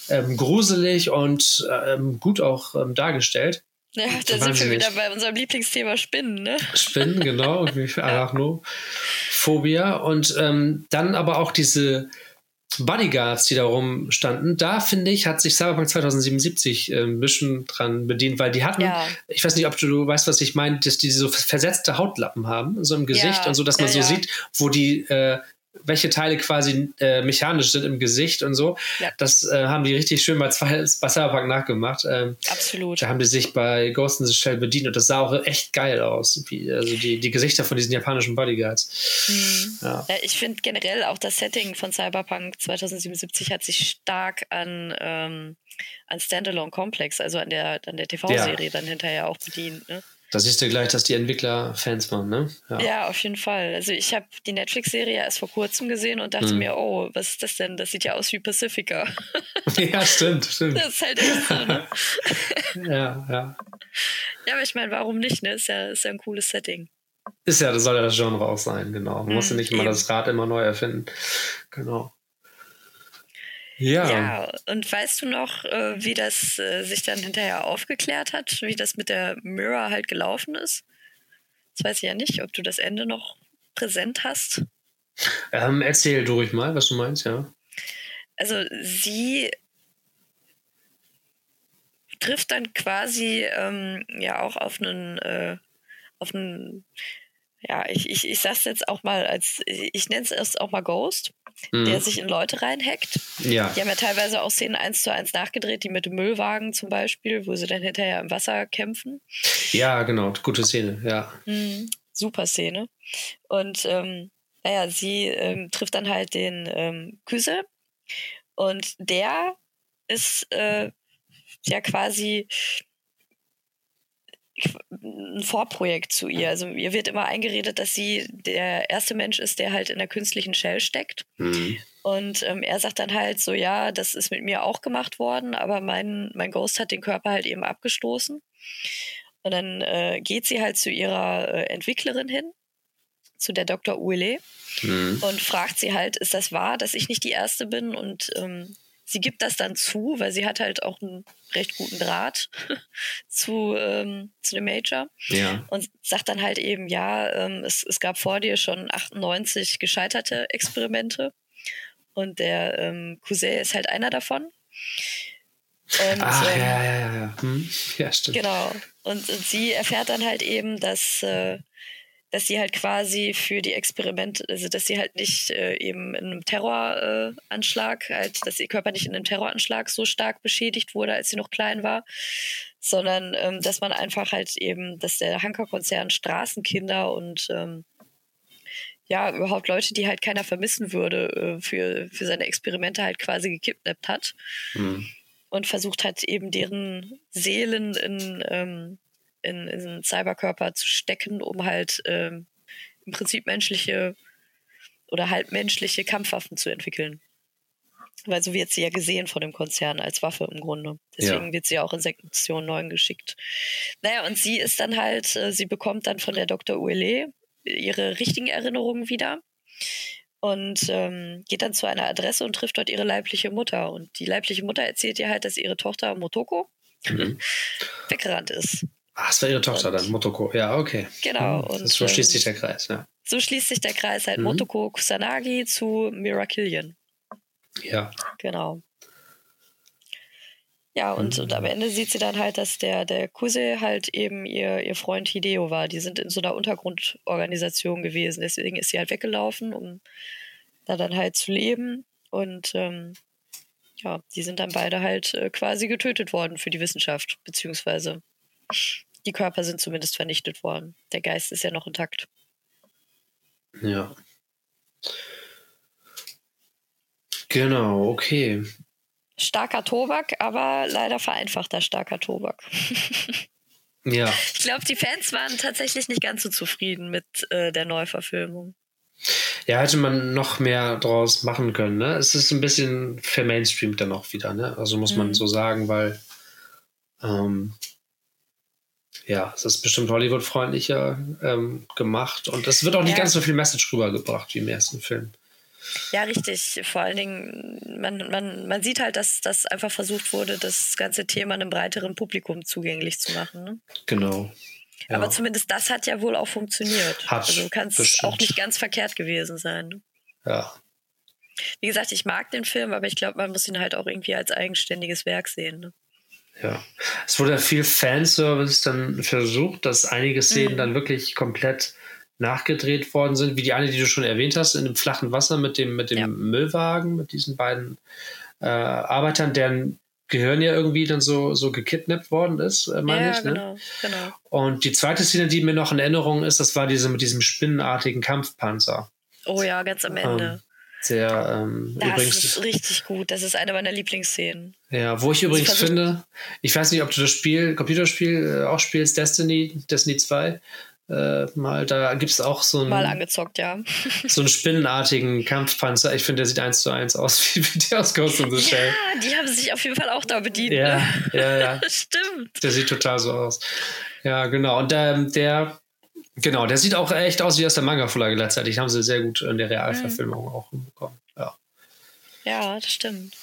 ähm, gruselig und ähm, gut auch ähm, dargestellt. Ja, da sind wir wieder bei unserem Lieblingsthema Spinnen, ne? Spinnen, genau, [laughs] Arachnophobia. Und ähm, dann aber auch diese Bodyguards, die da rumstanden, da finde ich, hat sich Cyberpunk 2077 äh, ein bisschen dran bedient, weil die hatten, Ja. ich weiß nicht, ob du weißt, was ich meine, dass die so versetzte Hautlappen haben, so im Gesicht Ja, und so, dass man ja, so sieht, wo die, äh, welche Teile quasi äh, mechanisch sind im Gesicht und so. Ja. Das äh, haben die richtig schön bei, zwei, bei Cyberpunk nachgemacht. Ähm, Absolut. da haben die sich bei Ghost in the Shell bedient und das sah auch echt geil aus. Wie, also die, die Gesichter von diesen japanischen Bodyguards. Mhm. Ja. Ja, ich finde generell auch das Setting von Cyberpunk 2077 hat sich stark an, ähm, an Standalone Complex, also an der, an der TV-Serie dann hinterher auch bedient. Ne? Da siehst du gleich, dass die Entwickler Fans waren, ne? Ja. auf jeden Fall. Also ich habe die Netflix-Serie erst vor kurzem gesehen und dachte Mhm. mir, oh, was ist das denn? Das sieht ja aus wie Pacifica. [laughs] ja, stimmt, stimmt. Das ist halt echt so, ne? [laughs] Ja, ja. Ja, aber ich meine, warum nicht? Ne? Ist ja, ist ja ein cooles Setting. Ist ja, das soll ja das Genre auch sein, genau. Man muss ja Mhm, nicht immer eben. das Rad immer neu erfinden. Genau. Ja. Ja, und weißt du noch, äh, wie das äh, sich dann hinterher aufgeklärt hat, wie das mit der Mirror halt gelaufen ist? Das weiß ich ja nicht, ob du das Ende noch präsent hast. Ähm, erzähl du ruhig mal, was du meinst, ja. Also sie trifft dann quasi ähm, ja auch auf einen, äh, auf einen, ja, ich, ich, ich sag's jetzt auch mal als, ich nenne es erst auch mal Ghost, der Mhm. sich in Leute reinhackt. Ja. Die haben ja teilweise auch Szenen eins zu eins nachgedreht, die mit dem Müllwagen zum Beispiel, wo sie dann hinterher im Wasser kämpfen. ja, genau. Gute Szene, ja. Mhm. Super Szene. Und ähm, naja, sie ähm, trifft dann halt den ähm, Küse und der ist äh, ja quasi ein Vorprojekt zu ihr. Also ihr wird immer eingeredet, dass sie der erste Mensch ist, der halt in der künstlichen Shell steckt. Mhm. Und ähm, er sagt dann halt so, ja, das ist mit mir auch gemacht worden, aber mein, mein Ghost hat den Körper halt eben abgestoßen. Und dann äh, geht sie halt zu ihrer äh, Entwicklerin hin, zu der Dr. Uele, Mhm. und fragt sie halt, ist das wahr, dass ich nicht die Erste bin? Und ähm, sie gibt das dann zu, weil sie hat halt auch einen recht guten Draht [laughs] zu, ähm, zu dem Major. Ja. Und sagt dann halt eben, ja, ähm, es, es gab vor dir schon 98 gescheiterte Experimente. Und der ähm, Cousin ist halt einer davon. Und, Ach, ähm, ja, ja, ja. Hm. Ja, stimmt. Genau. Und, und, sie erfährt dann halt eben, dass, äh, dass sie halt quasi für die Experimente, also dass sie halt nicht äh, eben in einem Terroranschlag, äh, halt, dass ihr Körper nicht in einem Terroranschlag so stark beschädigt wurde, als sie noch klein war, sondern ähm, dass man einfach halt eben, dass der Hanker-Konzern Straßenkinder und ähm, ja, überhaupt Leute, die halt keiner vermissen würde, äh, für, für seine Experimente halt quasi gekidnappt hat. Mhm. Und versucht hat, eben deren Seelen in, ähm, in, in einen Cyberkörper zu stecken, um halt ähm, im Prinzip menschliche oder halt menschliche Kampfwaffen zu entwickeln. Weil so wird sie ja gesehen von dem Konzern als Waffe im Grunde. Deswegen ja. wird sie auch in Sektion 9 geschickt. Naja, und sie ist dann halt, äh, sie bekommt dann von der Dr. Uele ihre richtigen Erinnerungen wieder und ähm, geht dann zu einer Adresse und trifft dort ihre leibliche Mutter. Und die leibliche Mutter erzählt ihr halt, dass ihre Tochter Motoko mhm. weggerannt ist. Ach, es war ihre Tochter und, dann, Motoko. Ja, okay. Genau. Mhm. Und, so schließt sich der Kreis, ja. So schließt sich der Kreis halt mhm. Motoko Kusanagi zu Mirakillion. Ja. Genau. Ja, und, mhm. und am mhm. Ende sieht sie dann halt, dass der, der Kuse halt eben ihr, ihr Freund Hideo war. Die sind in so einer Untergrundorganisation gewesen. Deswegen ist sie halt weggelaufen, um da dann halt zu leben. Und ähm, ja, die sind dann beide halt äh, quasi getötet worden für die Wissenschaft, beziehungsweise die Körper sind zumindest vernichtet worden. Der Geist ist ja noch intakt. Ja. Genau, okay starker Tobak, aber leider vereinfachter starker Tobak. [laughs] ja. Ich glaube, die Fans waren tatsächlich nicht ganz so zufrieden mit äh, der Neuverfilmung. Ja, hätte man noch mehr draus machen können. Ne? Es ist ein bisschen vermainstreamt dann auch wieder. Ne? Also muss man mhm. so sagen, weil ähm, ja, es ist bestimmt Hollywood-freundlicher ähm, gemacht und es wird auch nicht ja. ganz so viel Message rübergebracht wie im ersten Film. Ja, richtig. Vor allen Dingen, man, man, man sieht halt, dass das einfach versucht wurde, das ganze Thema einem breiteren Publikum zugänglich zu machen. Ne? Genau. Ja. Aber zumindest das hat ja wohl auch funktioniert. Hat also kann es auch nicht ganz verkehrt gewesen sein. Ne? Ja. Wie gesagt, ich mag den Film, aber ich glaube, man muss ihn halt auch irgendwie als eigenständiges Werk sehen. Ne? Ja. Es wurde viel Fanservice dann versucht, dass einige Szenen mhm. dann wirklich komplett nachgedreht worden sind, wie die eine, die du schon erwähnt hast, in dem flachen Wasser mit dem, mit dem ja. Müllwagen, mit diesen beiden äh, Arbeitern, deren Gehirn ja irgendwie dann so, so gekidnappt worden ist, äh, meine ja, ich. Ne? Genau, genau. Und die zweite Szene, die mir noch in Erinnerung ist, das war diese mit diesem spinnenartigen Kampfpanzer. Oh ja, ganz am Ende. Ähm, der ähm, das übrigens, ist richtig gut. Das ist eine meiner Lieblingsszenen. Ja, wo ich übrigens finde, ich weiß nicht, ob du das Spiel, Computerspiel äh, auch spielst, Destiny, Destiny 2 äh, mal. Da gibt es auch so einen. Mal angezockt, ja. [laughs] so einen spinnenartigen Kampfpanzer. Ich finde, der sieht eins zu eins aus [laughs] wie, wie der aus Ghost in the Shell. Ja, die haben sich auf jeden Fall auch da bedient. Ja, ne? ja, ja. [laughs] Stimmt. Der sieht total so aus. Ja, genau. Und ähm, der. Genau, der sieht auch echt aus wie aus der Manga-Vorlage letztendlich. Haben sie sehr gut in der Realverfilmung mhm. auch hinbekommen. Ja. ja, das stimmt.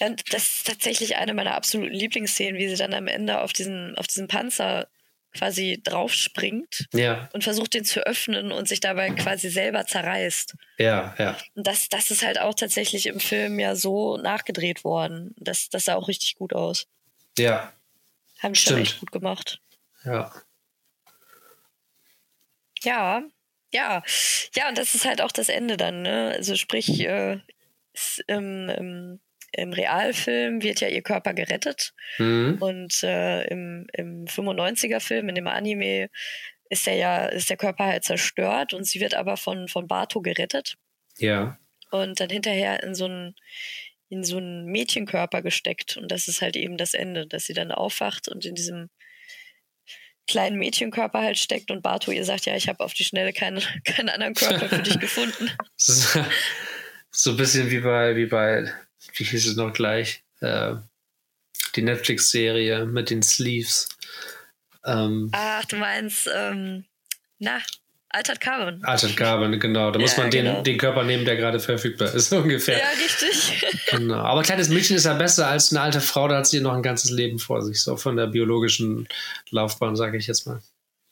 Ja, das ist tatsächlich eine meiner absoluten Lieblingsszenen, wie sie dann am Ende auf diesen, auf diesen Panzer quasi draufspringt ja. und versucht den zu öffnen und sich dabei quasi selber zerreißt. Ja, ja. Und das, das ist halt auch tatsächlich im Film ja so nachgedreht worden. Das, das sah auch richtig gut aus. Ja. Haben die schon echt gut gemacht. Ja. Ja, ja. Ja, und das ist halt auch das Ende dann, ne? Also sprich, äh, ist, ähm, ähm, im Realfilm wird ja ihr Körper gerettet. Mhm. Und äh, im, im 95er-Film, in dem Anime, ist der ja, ist der Körper halt zerstört und sie wird aber von, von Bato gerettet. Ja. Und dann hinterher in so einen in so einen Mädchenkörper gesteckt. Und das ist halt eben das Ende, dass sie dann aufwacht und in diesem kleinen Mädchenkörper halt steckt und Bato ihr sagt, ja, ich habe auf die Schnelle keinen, keinen anderen Körper für dich [laughs] gefunden. so ein bisschen wie bei, wie bei wie hieß es noch gleich? Äh, die Netflix-Serie mit den Sleeves. Ähm, Ach, du meinst, ähm, na, Altered Carbon. Altered Carbon, genau. Da muss Ja, man den, genau. den Körper nehmen, der gerade verfügbar ist, [laughs] ungefähr. Ja, richtig. [laughs] Genau. Aber kleines Mädchen ist ja besser als eine alte Frau, da hat sie noch ein ganzes Leben vor sich, so von der biologischen Laufbahn, sage ich jetzt mal.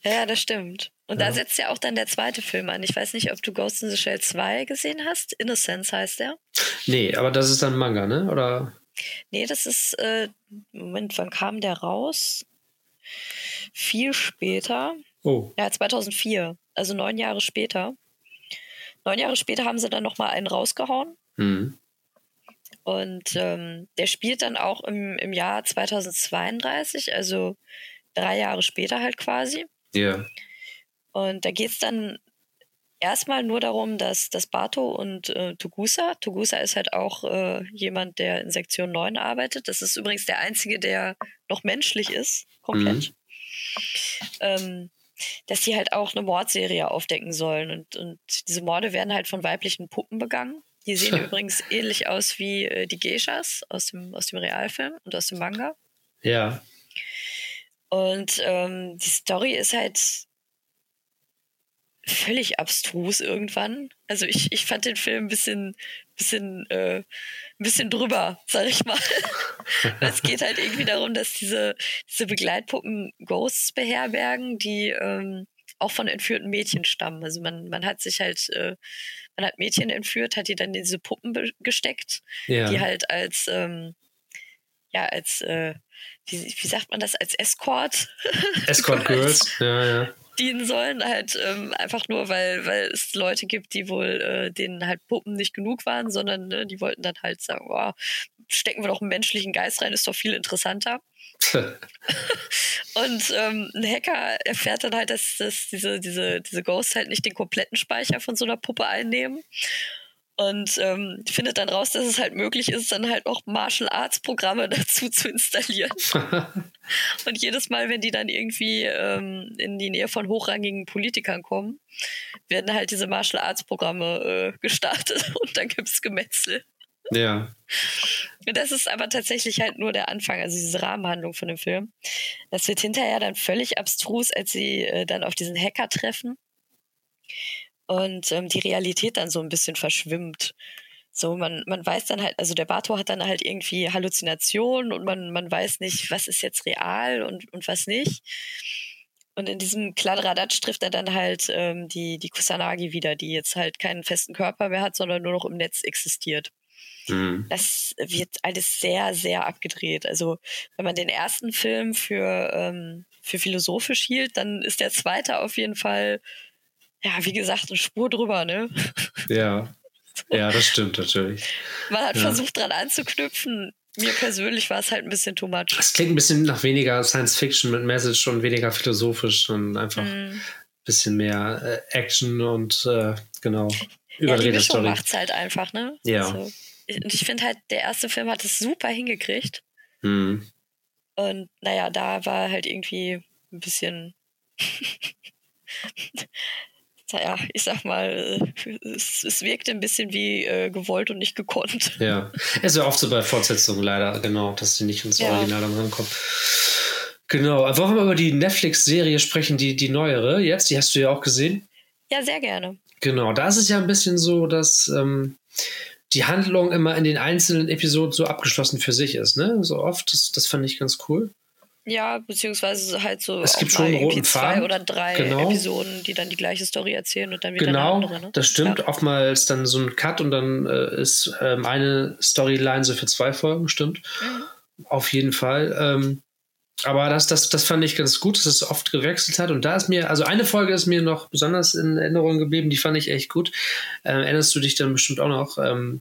Ja, das stimmt. Und Ja. da setzt ja auch dann der zweite Film an. Ich weiß nicht, ob du Ghost in the Shell 2 gesehen hast. Innocence heißt der. Nee, aber das ist dann Manga, ne? Oder? Nee, das ist, äh, Moment, wann kam der raus? Viel später. Oh. Ja, 2004. Also neun Jahre später. Neun Jahre später haben sie dann nochmal einen rausgehauen. Hm. Und ähm, der spielt dann auch im, im Jahr 2032, also drei Jahre später halt quasi. Ja. Und da geht es dann erstmal nur darum, dass, dass Bato und äh, Tugusa, Tugusa ist halt auch äh, jemand, der in Sektion 9 arbeitet. Das ist übrigens der einzige, der noch menschlich ist, komplett. Ähm, dass die halt auch eine Mordserie aufdecken sollen. Und, und diese Morde werden halt von weiblichen Puppen begangen. Die sehen [laughs] übrigens ähnlich aus wie äh, die Geishas aus dem, aus dem Realfilm und aus dem Manga. Ja. Und ähm, die Story ist halt völlig abstrus irgendwann. Also ich, ich fand den Film ein bisschen, bisschen, äh, ein bisschen drüber, sag ich mal. [laughs] Es geht halt irgendwie darum, dass diese, diese Begleitpuppen Ghosts beherbergen, die ähm, auch von entführten Mädchen stammen. Also man, man hat sich halt, äh, man hat Mädchen entführt, hat die dann in diese Puppen gesteckt, Ja. die halt als, ähm, ja, als, äh, wie, wie sagt man das, als Escort [laughs] Escort Girls. Ja, ja. Dienen sollen, halt ähm, einfach nur, weil, weil es Leute gibt, die wohl äh, denen halt Puppen nicht genug waren, sondern ne, die wollten dann halt sagen, oh, stecken wir doch einen menschlichen Geist rein, ist doch viel interessanter. [laughs] Und ähm, ein Hacker erfährt dann halt, dass, dass diese, diese, diese Ghosts halt nicht den kompletten Speicher von so einer Puppe einnehmen. Und ähm, findet dann raus, dass es halt möglich ist, dann halt noch Martial Arts Programme [laughs] dazu zu installieren. [laughs] Und jedes Mal, wenn die dann irgendwie ähm, in die Nähe von hochrangigen Politikern kommen, werden halt diese Martial Arts Programme äh, gestartet [laughs] und dann gibt's Gemetzel. ja. Und das ist aber tatsächlich halt nur der Anfang, also diese Rahmenhandlung von dem Film. Das wird hinterher dann völlig abstrus, als sie äh, dann auf diesen Hacker treffen und ähm, die Realität dann so ein bisschen verschwimmt. So, man, man weiß dann halt, also der Bato hat dann halt irgendwie Halluzinationen und man, man weiß nicht, was ist jetzt real und, und was nicht. Und in diesem Kladderadatsch trifft er dann halt ähm, die, die Kusanagi wieder, die jetzt halt keinen festen Körper mehr hat, sondern nur noch im Netz existiert Hm. das wird alles sehr, sehr abgedreht. Also wenn man den ersten Film für, ähm, für philosophisch hielt, dann ist der zweite auf jeden Fall, ja, wie gesagt, eine Spur drüber, ne? Ja. [laughs] Ja, das stimmt natürlich. Man hat Ja. versucht dran anzuknüpfen. Mir persönlich war es halt ein bisschen too much. Es klingt ein bisschen nach weniger Science Fiction mit Message und weniger philosophisch und einfach ein Mhm. bisschen mehr äh, Action und äh, genau Ja, die Mischung Story. macht's halt einfach, ne? Ja. Also, ich- und ich finde halt, der erste Film hat es super hingekriegt. Hm. Und naja, da war halt irgendwie ein bisschen. [laughs] ja, ich sag mal, es, es wirkte ein bisschen wie äh, gewollt und nicht gekonnt. Ja, ist ja oft so bei Fortsetzungen leider, genau, dass sie nicht ins Ja. Original dann rankommen. Genau, wollen wir über die Netflix-Serie sprechen, die, die neuere jetzt, die hast du ja auch gesehen. Ja, sehr gerne. Genau, da ist es ja ein bisschen so, dass ähm, die Handlung immer in den einzelnen Episoden so abgeschlossen für sich ist, ne? So oft, das, das fand ich ganz cool. Ja, beziehungsweise halt so Es gibt schon einen irgendwie zwei Faden. oder drei Genau. Episoden, die dann die gleiche Story erzählen und dann wieder Genau, eine andere. Ne? das stimmt. Ja. Oftmals dann so ein Cut und dann äh, ist ähm, eine Storyline so für zwei Folgen, stimmt. Mhm. Auf jeden Fall. Ähm, aber das, das, das fand ich ganz gut, dass es oft gewechselt hat. Und da ist mir, also eine Folge ist mir noch besonders in Erinnerung geblieben, die fand ich echt gut. Ähm, erinnerst du dich dann bestimmt auch noch, ähm,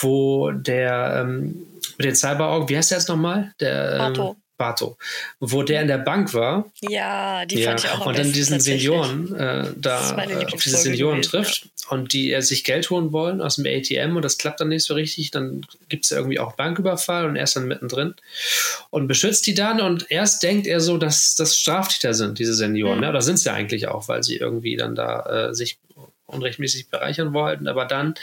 wo der ähm, mit den Cyberaugen, wie heißt der jetzt nochmal? Der ähm, Bato. Wo der in der Bank war Ja, die ja, fand ich auch und dann diesen. Senioren äh, da äh, auf diese Senioren gewesen, trifft und die äh, sich Geld holen wollen aus dem ATM und das klappt dann nicht so richtig. Dann gibt es irgendwie auch Banküberfall und er ist dann mittendrin und beschützt die dann und erst denkt er so, dass das Straftäter sind, diese Senioren. Mhm. Ne? Oder sind es ja eigentlich auch, weil sie irgendwie dann da äh, sich unrechtmäßig bereichern wollten. Aber dann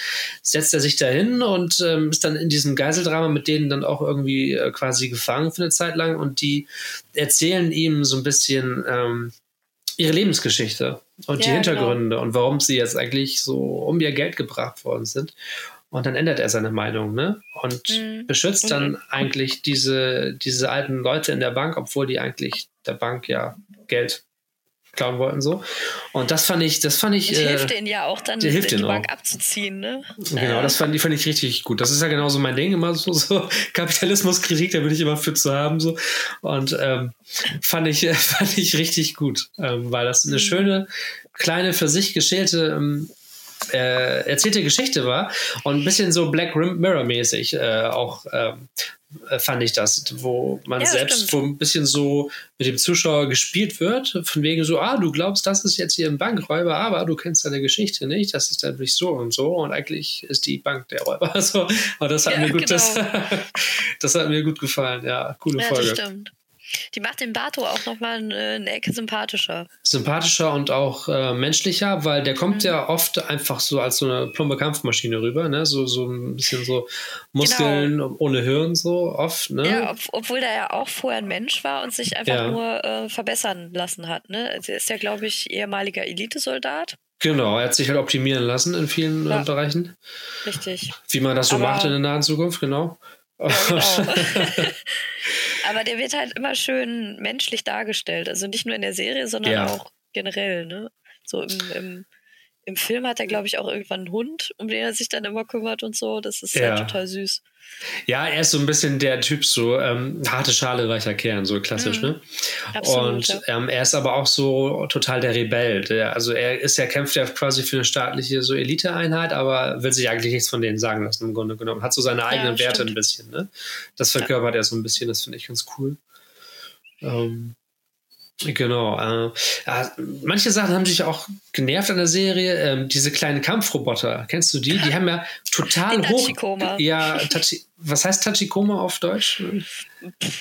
setzt er sich dahin und ähm, ist dann in diesem Geiseldrama mit denen dann auch irgendwie äh, quasi gefangen für eine Zeit lang und die erzählen ihm so ein bisschen ähm, ihre Lebensgeschichte. und Ja, die Hintergründe genau. und warum sie jetzt eigentlich so um ihr Geld gebracht worden sind. Und dann ändert er seine Meinung, ne? Und Mhm. beschützt dann eigentlich diese, diese alten Leute in der Bank, obwohl die eigentlich der Bank ja Geld klauen wollten so. Und das fand ich, das fand ich. Und äh, hilft denen ja auch dann, der hilft die Bank auch. abzuziehen, ne? Genau, das fand, ich- fand ich richtig gut. Das ist ja genauso mein Ding, immer so, so [laughs] Kapitalismuskritik, da bin ich immer für zu haben. So. Und ähm, fand, ich, [laughs] fand ich richtig gut, ähm, weil das eine Mhm. schöne, kleine, für sich geschälte, ähm, äh, erzählte Geschichte war und ein bisschen so Black Mirror-mäßig äh, auch ähm, äh, fand ich das, wo man Ja, selbst, stimmt. wo ein bisschen so mit dem Zuschauer gespielt wird, von wegen so, ah, du glaubst, das ist jetzt hier ein Bankräuber, aber du kennst deine Geschichte nicht, das ist nämlich so und so und eigentlich ist die Bank der Räuber. [laughs] So, und das hat Ja, mir gut, das, genau. [laughs] das hat mir gut gefallen, ja, coole Ja, das Folge. stimmt. Die macht den Bato auch nochmal eine, eine Ecke sympathischer. Sympathischer und auch äh, menschlicher, weil der kommt Mhm. ja oft einfach so als so eine plumpe Kampfmaschine rüber, ne? So, so ein bisschen so Muskeln ohne Hirn, so oft, ne? Genau. Ja, ob, obwohl der ja auch vorher ein Mensch war und sich einfach Ja. nur äh, verbessern lassen hat. Ne? Also er ist ja, glaube ich, ehemaliger Elitesoldat. Genau, er hat sich halt optimieren lassen in vielen Ja. äh, Bereichen. Richtig. Wie man das so Aber- macht in der nahen Zukunft, genau. Ja, genau. [laughs] [laughs] Aber der wird halt immer schön menschlich dargestellt. Also nicht nur in der Serie, sondern Ja. auch generell. Ne? So im, im, im Film hat er, glaube ich, auch irgendwann einen Hund, um den er sich dann immer kümmert und so. Das ist Ja. halt total süß. Ja, er ist so ein bisschen der Typ, so ähm, harte Schale, weicher Kern, so klassisch, Mhm. ne? Absolut. Und ja. ähm, er ist aber auch so total der Rebell. Der, also er ist ja, kämpft ja quasi für eine staatliche so Eliteeinheit, aber will sich eigentlich nichts von denen sagen lassen, im Grunde genommen. Hat so seine eigenen Werte stimmt. ein bisschen, ne? Das verkörpert er so ein bisschen, das finde ich ganz cool. Ähm, Genau. Äh, ja, manche Sachen haben sich auch genervt an der Serie. Ähm, diese kleinen Kampfroboter, kennst du die? Die haben ja total [laughs] Die hoch. Tachikoma. Ja, Tachi, was heißt Tachikoma auf Deutsch?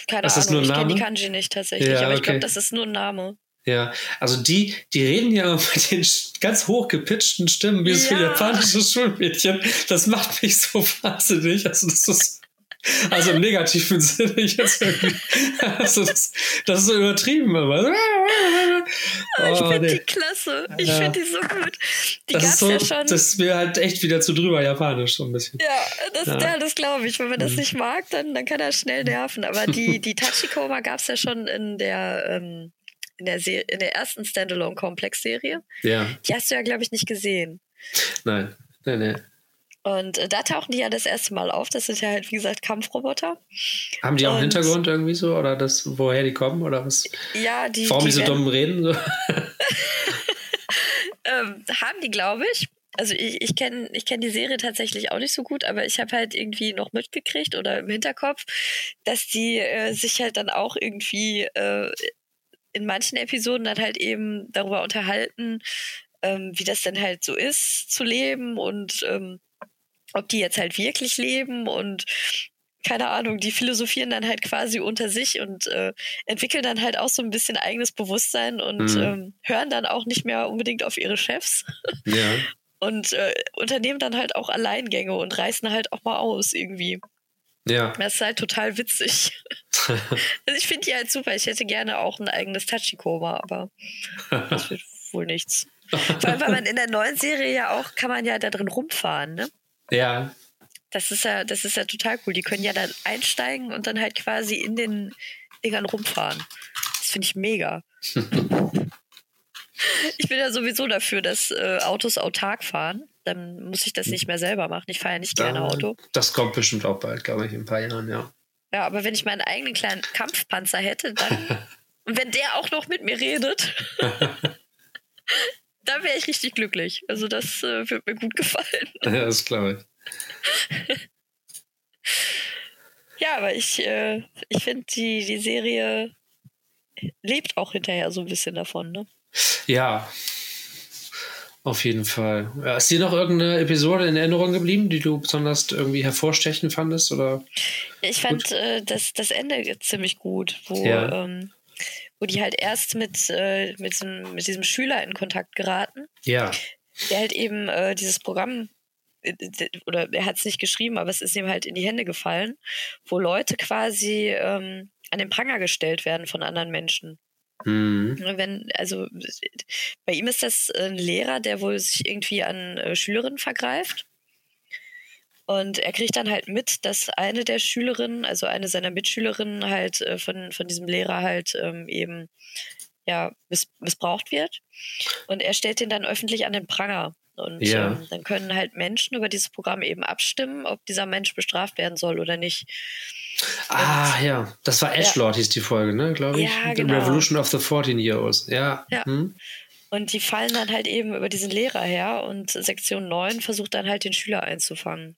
Keine ist das Ahnung, nur ein ich kenne die Name? Kanji nicht tatsächlich, Ja, aber ich okay. glaube, das ist nur ein Name. Ja, also die, die reden ja [laughs] mit den ganz hoch gepitchten Stimmen wie so Ja. japanische Schulmädchen. Das macht mich so [laughs] wahnsinnig. Also das ist also im negativen Sinne jetzt irgendwie. Also das, das ist so übertrieben immer. ich Oh, finde nee. die klasse. Ich Ja. finde die so gut. Die Das gab's ist so, ja schon. das ist mir halt echt wieder zu drüber japanisch so ein bisschen. ja, das, Ja. ja. das glaube ich. Wenn man das Mhm. nicht mag, dann, dann kann er schnell nerven. Aber [laughs] die, die Tachikoma gab es ja schon in der, ähm, in der, Se in der ersten Standalone-Komplex-Serie. Ja, Die hast du ja, glaube ich, nicht gesehen. nein, nee, nee. Und äh, da tauchen die ja das erste Mal auf. Das sind ja halt, wie gesagt, Kampfroboter. Haben die auch einen Und- Hintergrund irgendwie so? Oder das, woher die kommen? Oder was? Ja, die, Warum die so werden- dumm reden? So? [laughs] Ähm, haben die, glaube ich. Also ich, ich kenne ich kenn die Serie tatsächlich auch nicht so gut, aber ich habe halt irgendwie noch mitgekriegt oder im Hinterkopf, dass die äh, sich halt dann auch irgendwie äh, in manchen Episoden dann halt eben darüber unterhalten, ähm, wie das denn halt so ist zu leben und ähm, ob die jetzt halt wirklich leben und keine Ahnung, die philosophieren dann halt quasi unter sich und äh, entwickeln dann halt auch so ein bisschen eigenes Bewusstsein und Mhm. ähm, hören dann auch nicht mehr unbedingt auf ihre Chefs [laughs] Ja. und äh, unternehmen dann halt auch Alleingänge und reißen halt auch mal aus irgendwie. Ja. Das ist halt total witzig. [laughs] Also ich finde die halt super. Ich hätte gerne auch ein eigenes Tachikoma, aber das [laughs] wird wohl nichts. Vor allem, weil man in der neuen Serie ja auch, kann man ja da drin rumfahren, ne? Ja. Das ist ja, das ist ja total cool. Die können ja dann einsteigen und dann halt quasi in den Dingern rumfahren. Das finde ich mega. [laughs] ich bin ja sowieso dafür, dass äh, Autos autark fahren. Dann muss ich das nicht mehr selber machen. Ich fahre ja nicht gerne Da- Auto. Das kommt bestimmt auch bald, glaube ich, in ein paar Jahren, ja. Ja, aber wenn ich meinen eigenen kleinen Kampfpanzer hätte, dann. [laughs] und wenn der auch noch mit mir redet, [laughs] wäre ich richtig glücklich. Also das äh, wird mir gut gefallen. [laughs] Ja, das glaube ich. [laughs] Ja, aber ich, äh, ich finde, die, die Serie lebt auch hinterher so ein bisschen davon, ne? Ja, auf jeden Fall. Ist dir noch irgendeine Episode in Erinnerung geblieben, die du besonders irgendwie hervorstechend fandest? Oder? Ich fand äh, das, das Ende ziemlich gut, wo, Ja. ähm, wo die halt erst mit, äh, mit, diesem, mit diesem Schüler in Kontakt geraten, Ja, der halt eben äh, dieses Programm, äh, oder er hat es nicht geschrieben, aber es ist ihm halt in die Hände gefallen, wo Leute quasi ähm, an den Pranger gestellt werden von anderen Menschen. Mhm. Wenn, also bei ihm ist das ein Lehrer, der wohl sich irgendwie an äh, Schülerinnen vergreift. Und er kriegt dann halt mit, dass eine der Schülerinnen, also eine seiner Mitschülerinnen, halt äh, von, von diesem Lehrer halt ähm, eben ja, miss missbraucht wird. Und er stellt den dann öffentlich an den Pranger. Und Ja. ähm, dann können halt Menschen über dieses Programm eben abstimmen, ob dieser Mensch bestraft werden soll oder nicht. Ah, ja. Das war Ashlord, hieß die Folge, ne, glaube ich. Ja, The genau. Revolution of the 14 Year Olds. Ja. Ja. Hm? Und die fallen dann halt eben über diesen Lehrer her und Sektion 9 versucht dann halt den Schüler einzufangen.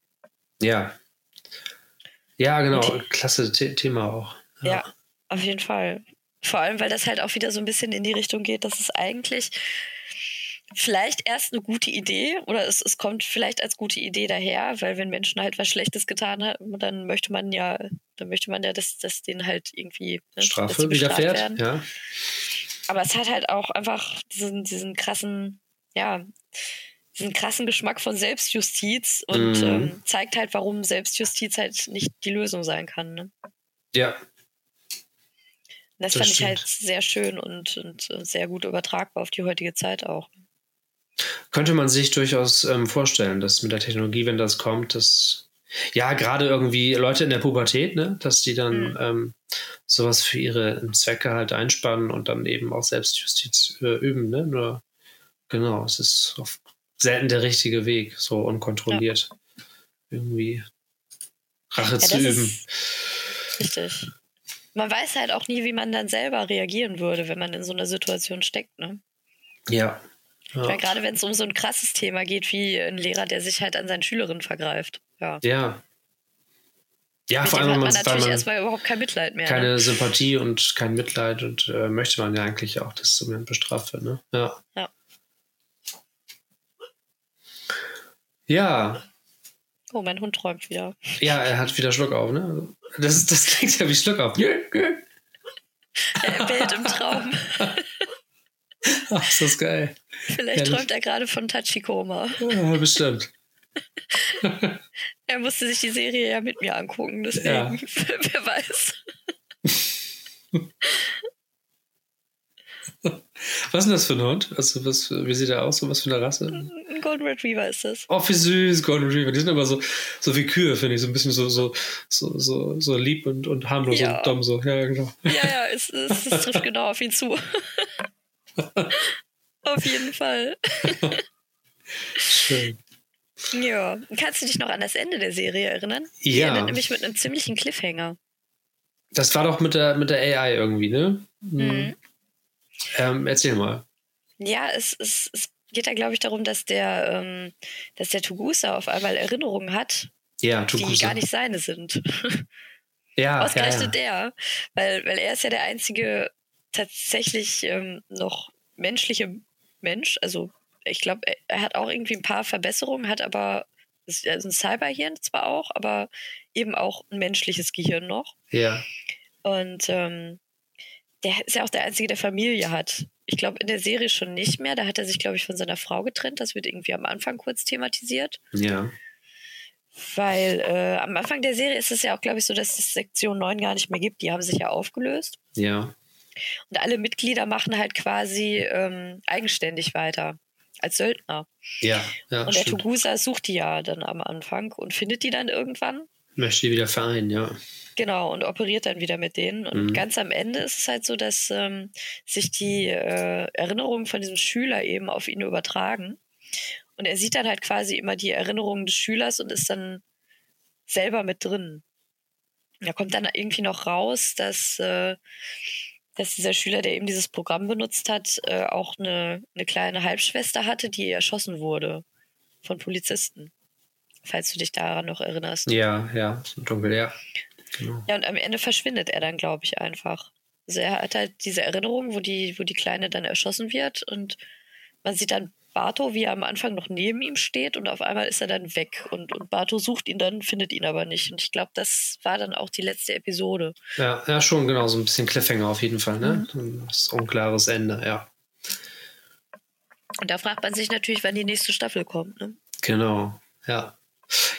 Ja. Ja, genau. Klasse The Thema auch. Ja. auf jeden Fall. Vor allem, weil das halt auch wieder so ein bisschen in die Richtung geht, dass es eigentlich vielleicht erst eine gute Idee oder es, es kommt vielleicht als gute Idee daher, weil wenn Menschen halt was Schlechtes getan haben, dann möchte man ja, dann möchte man ja, dass, dass denen halt irgendwie ne, Strafe widerfährt. werden. Ja. Aber es hat halt auch einfach diesen, diesen krassen, ja, diesen krassen Geschmack von Selbstjustiz und Mhm. ähm, zeigt halt, warum Selbstjustiz halt nicht die Lösung sein kann. Ne? Ja. Und das, Das fand ich stimmt. halt sehr schön und, und äh, sehr gut übertragbar auf die heutige Zeit auch. Könnte man sich durchaus ähm, vorstellen, dass mit der Technologie, wenn das kommt, dass ja gerade irgendwie Leute in der Pubertät, ne, dass die dann Mhm. ähm, sowas für ihre Zwecke halt einspannen und dann eben auch Selbstjustiz äh, üben, ne? Nur genau, es ist oft selten der richtige Weg, so unkontrolliert irgendwie Rache Ja, zu üben. richtig. Man weiß halt auch nie, wie man dann selber reagieren würde, wenn man in so einer Situation steckt. Ne? Ja. Ja. gerade wenn es um so ein krasses Thema geht, wie ein Lehrer, der sich halt an seinen Schülerinnen vergreift. Ja. ja. Ja, Mit vor allem, hat wenn man natürlich man erstmal überhaupt kein Mitleid mehr. keine Ne? Sympathie und kein Mitleid und äh, möchte man ja eigentlich auch, dass zumindest bestraft wird. Ne? Ja. Ja. Ja, Oh, mein Hund träumt wieder. ja, er hat wieder Schluck auf, ne? Das, ist- das klingt ja wie Schluck auf. Er bellt im Traum. Ach, ist das geil. Vielleicht Herrlich. träumt er gerade von Tachikoma. Ja, bestimmt. [laughs] Er musste sich die Serie ja mit mir angucken, deswegen, Ja. [laughs] wer weiß. Was ist denn das für ein Hund? Also, was, wie sieht er aus? So was für eine Rasse? Ein Golden Retriever ist das. Oh, wie süß, Golden Retriever. Die sind aber so, so wie Kühe, finde ich. So ein bisschen so, so, so, so, so lieb und, und harmlos Ja. und dumm. So. Ja, genau. Ja, ja, es, es, es trifft genau auf ihn zu. [laughs] auf jeden Fall. Schön. Ja. Kannst du dich noch an das Ende der Serie erinnern? Die Ja. endet nämlich mit einem ziemlichen Cliffhanger. Das war doch mit der, mit der AI irgendwie, ne? Mhm. Ähm, erzähl mal. Ja, es, es, es geht da, glaube ich, darum, dass der, ähm, dass der Tugusa auf einmal Erinnerungen hat, Ja, die gar nicht seine sind. ja, [laughs] ja, Ausgerechnet ja. der, weil, weil er ist ja der einzige tatsächlich ähm, noch menschliche Mensch. Also ich glaube, er, er hat auch irgendwie ein paar Verbesserungen, hat aber ist also ein Cyberhirn zwar auch, aber eben auch ein menschliches Gehirn noch. Ja, Und ähm, der ist ja auch der einzige, der Familie hat. Ich glaube, in der Serie schon nicht mehr. Da hat er sich, glaube ich, von seiner Frau getrennt. Das wird irgendwie am Anfang kurz thematisiert. ja. Weil äh, am Anfang der Serie ist es ja auch, glaube ich, so, dass es Sektion 9 gar nicht mehr gibt. Die haben sich ja aufgelöst. Ja, Und alle Mitglieder machen halt quasi ähm, eigenständig weiter. Als Söldner. ja, ja, Und der stimmt. Tugusa sucht die ja dann am Anfang und findet die dann irgendwann. Möchte die wieder vereinen, ja. Genau, und operiert dann wieder mit denen. Und Mhm. ganz am Ende ist es halt so, dass ähm, sich die äh, Erinnerungen von diesem Schüler eben auf ihn übertragen. Und er sieht dann halt quasi immer die Erinnerungen des Schülers und ist dann selber mit drin. Da kommt dann irgendwie noch raus, dass, äh, dass dieser Schüler, der eben dieses Programm benutzt hat, äh, auch eine, eine kleine Halbschwester hatte, die erschossen wurde von Polizisten. Falls du dich daran noch erinnerst. Ja, ja, so dunkel, ja. Genau. Ja, und am Ende verschwindet er dann, glaube ich, einfach. Also er hat halt diese Erinnerung, wo die, wo die Kleine dann erschossen wird und man sieht dann Bato, wie er am Anfang noch neben ihm steht und auf einmal ist er dann weg und, und Bato sucht ihn dann, findet ihn aber nicht. Und ich glaube, das war dann auch die letzte Episode. Ja, ja, schon genau, so ein bisschen Cliffhanger auf jeden Fall, ne? Mhm. Das unklares Ende, ja. Und da fragt man sich natürlich, wann die nächste Staffel kommt. Ne? Genau, ja.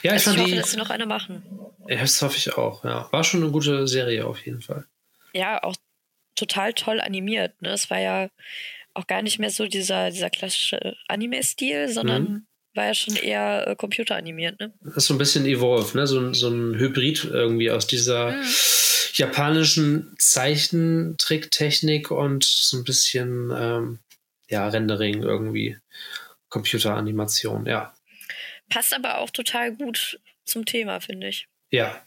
Ja, ich Also ich fand hoffe, die. dass sie noch eine machen. Ja, das hoffe ich auch, ja. War schon eine gute Serie auf jeden Fall. Ja, auch total toll animiert. Ne? Es war ja auch gar nicht mehr so dieser, dieser klassische Anime-Stil, sondern mhm. war ja schon eher äh, computeranimiert. Ne? Das ist so ein bisschen Evolve, ne? so, so ein Hybrid irgendwie aus dieser mhm. japanischen Zeichentricktechnik und so ein bisschen ähm, ja, Rendering irgendwie. Computeranimation, ja. Passt aber auch total gut zum Thema, finde ich. Ja,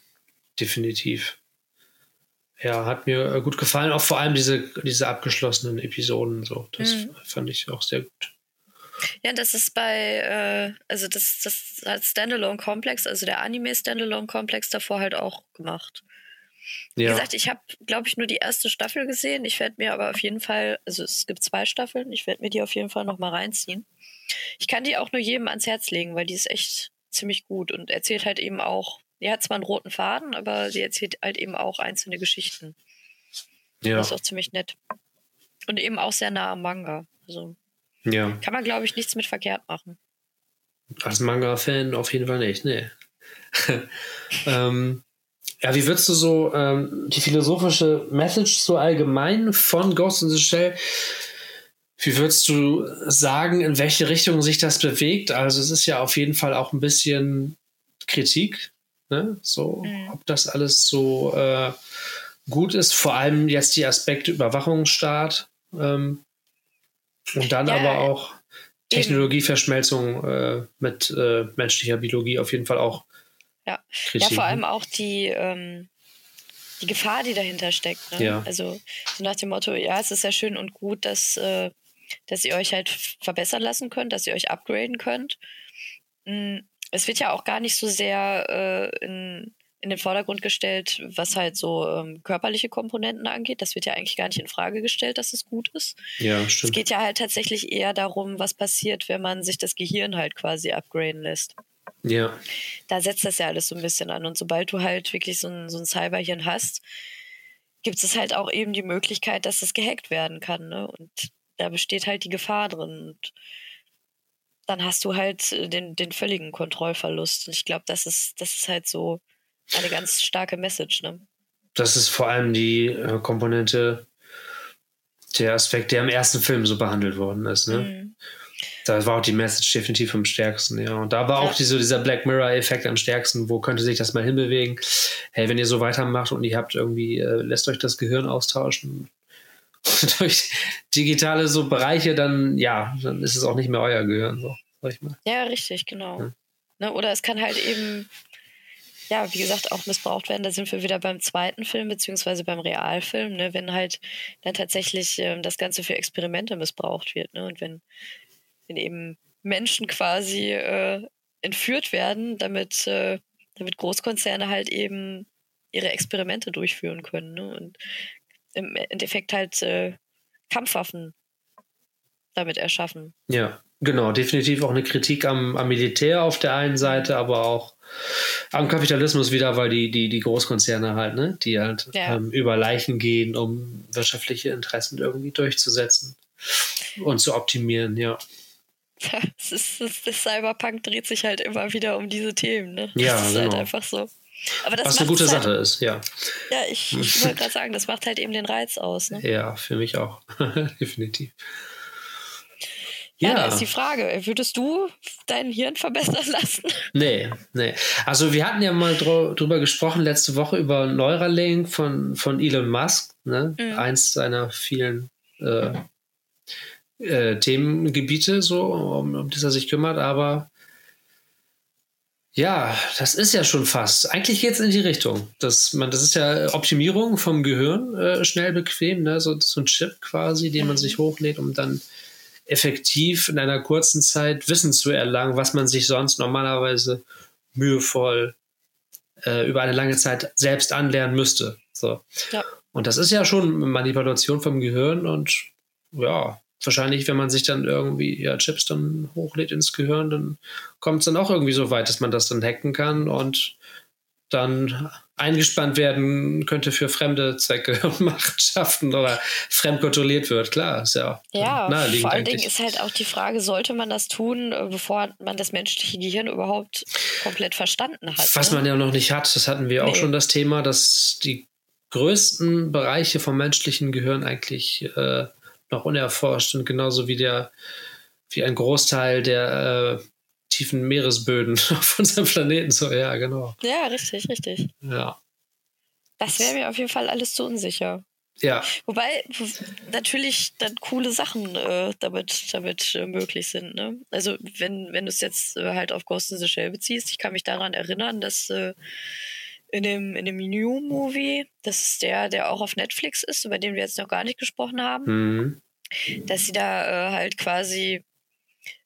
definitiv. Ja, hat mir äh, gut gefallen. Auch vor allem diese, diese abgeschlossenen Episoden. So. Das mhm. fand ich auch sehr gut. Ja, das ist bei, äh, also das, das hat Standalone Complex, also der Anime Standalone Complex davor halt auch gemacht. Wie ja. gesagt, ich habe, glaube ich, nur die erste Staffel gesehen. Ich werde mir aber auf jeden Fall, also es gibt zwei Staffeln, ich werde mir die auf jeden Fall nochmal reinziehen. Ich kann die auch nur jedem ans Herz legen, weil die ist echt ziemlich gut und erzählt halt eben auch, die hat zwar einen roten Faden, aber sie erzählt halt eben auch einzelne Geschichten. Ja. Das ist auch ziemlich nett. Und eben auch sehr nah am Manga. Also ja. kann man, glaube ich, nichts mit verkehrt machen. Als Manga-Fan auf jeden Fall nicht, nee. [laughs] ähm, ja, wie würdest du so ähm, die philosophische Message so allgemein von Ghost in the Shell wie würdest du sagen, in welche Richtung sich das bewegt? Also es ist ja auf jeden Fall auch ein bisschen Kritik, ne? so mhm. ob das alles so äh, gut ist. Vor allem jetzt die Aspekte Überwachungsstaat ähm, und dann ja, aber auch Technologieverschmelzung äh, mit äh, menschlicher Biologie auf jeden Fall auch. Ja, ja vor allem auch die ähm, die Gefahr, die dahinter steckt. Ne? Ja. Also so nach dem Motto, ja, es ist ja schön und gut, dass äh, dass ihr euch halt verbessern lassen könnt, dass ihr euch upgraden könnt. Hm, es wird ja auch gar nicht so sehr äh, in, in den Vordergrund gestellt, was halt so ähm, körperliche Komponenten angeht. Das wird ja eigentlich gar nicht in Frage gestellt, dass es gut ist. Ja, stimmt. Es geht ja halt tatsächlich eher darum, was passiert, wenn man sich das Gehirn halt quasi upgraden lässt. Ja. Da setzt das ja alles so ein bisschen an. Und sobald du halt wirklich so ein, so ein Cyberhirn hast, gibt es halt auch eben die Möglichkeit, dass es gehackt werden kann. Ne? Und da besteht halt die Gefahr drin. Und dann hast du halt äh, den, den völligen Kontrollverlust. Und ich glaube, das ist, das ist halt so eine ganz starke Message. Ne? Das ist vor allem die äh, Komponente, der Aspekt, der im ersten Film so behandelt worden ist. Ne? Mhm. Da war auch die Message definitiv am stärksten, ja. Und da war auch diese, dieser Black Mirror-Effekt am stärksten. Wo könnte sich das mal hinbewegen? Hey, wenn ihr so weitermacht und ihr habt irgendwie, äh, lässt euch das Gehirn austauschen, [laughs] durch digitale so Bereiche, dann ja, dann ist es auch nicht mehr euer Gehirn, so, sag ich mal. Ja, richtig, genau. Ja. Ne, oder es kann halt eben, ja, wie gesagt, auch missbraucht werden. Da sind wir wieder beim zweiten Film, beziehungsweise beim Realfilm, ne, wenn halt dann tatsächlich ähm, das Ganze für Experimente missbraucht wird, ne? Und wenn, wenn eben Menschen quasi äh, entführt werden, damit, äh, damit Großkonzerne halt eben ihre Experimente durchführen können. Ne? Und im Endeffekt halt äh, Kampfwaffen damit erschaffen. Ja, genau, definitiv auch eine Kritik am, am Militär auf der einen Seite, aber auch am Kapitalismus wieder, weil die, die, die Großkonzerne halt, ne, die halt ja. ähm, über Leichen gehen, um wirtschaftliche Interessen irgendwie durchzusetzen und zu optimieren, ja. [laughs] Ja, es ist, das, das Cyberpunk dreht sich halt immer wieder um diese Themen, ne? Das ja, ist halt genau. halt einfach so. Aber das Was eine gute halt, Sache ist, ja. Ja, ich, ich wollte gerade sagen, das macht halt eben den Reiz aus. Ne? Ja, für mich auch. [laughs] Definitiv. Ja, ja, da ist die Frage, würdest du dein Hirn verbessern [laughs] lassen? Nee, nee. Also wir hatten ja mal drüber gesprochen letzte Woche über Neuralink von, von Elon Musk, ne? Mhm. eins seiner vielen äh, äh, Themengebiete, so, um, um das er sich kümmert, aber ja, das ist ja schon fast. Eigentlich geht es in die Richtung. Dass man, das ist ja Optimierung vom Gehirn äh, schnell bequem, ne? so, so ein Chip quasi, den man sich hochlädt, um dann effektiv in einer kurzen Zeit Wissen zu erlangen, was man sich sonst normalerweise mühevoll äh, über eine lange Zeit selbst anlernen müsste. So. Ja. Und das ist ja schon Manipulation vom Gehirn und ja, wahrscheinlich, wenn man sich dann irgendwie ja, Chips dann hochlädt ins Gehirn, dann kommt es dann auch irgendwie so weit, dass man das dann hacken kann und dann eingespannt werden könnte für fremde Zwecke [laughs] und Machenschaften oder fremd kontrolliert wird. Klar, ist ja, ja naheliegend. Vor allen Dingen ist halt auch die Frage, sollte man das tun, äh, bevor man das menschliche Gehirn überhaupt komplett verstanden hat? Was ne? man ja noch nicht hat, das hatten wir nee. auch schon das Thema, dass die größten Bereiche vom menschlichen Gehirn eigentlich äh, noch unerforscht und genauso wie der, wie ein Großteil der äh, tiefen Meeresböden [laughs] auf unserem Planeten. So, ja, genau. Ja, richtig, richtig. Ja. Das wäre mir auf jeden Fall alles zu unsicher. Ja. Wobei natürlich dann coole Sachen äh, damit, damit äh, möglich sind. Ne? Also wenn, wenn du es jetzt äh, halt auf Ghost in the Shell beziehst, ich kann mich daran erinnern, dass äh, in dem, in dem New Movie, das ist der, der auch auf Netflix ist, über den wir jetzt noch gar nicht gesprochen haben, Mhm. dass sie da äh, halt quasi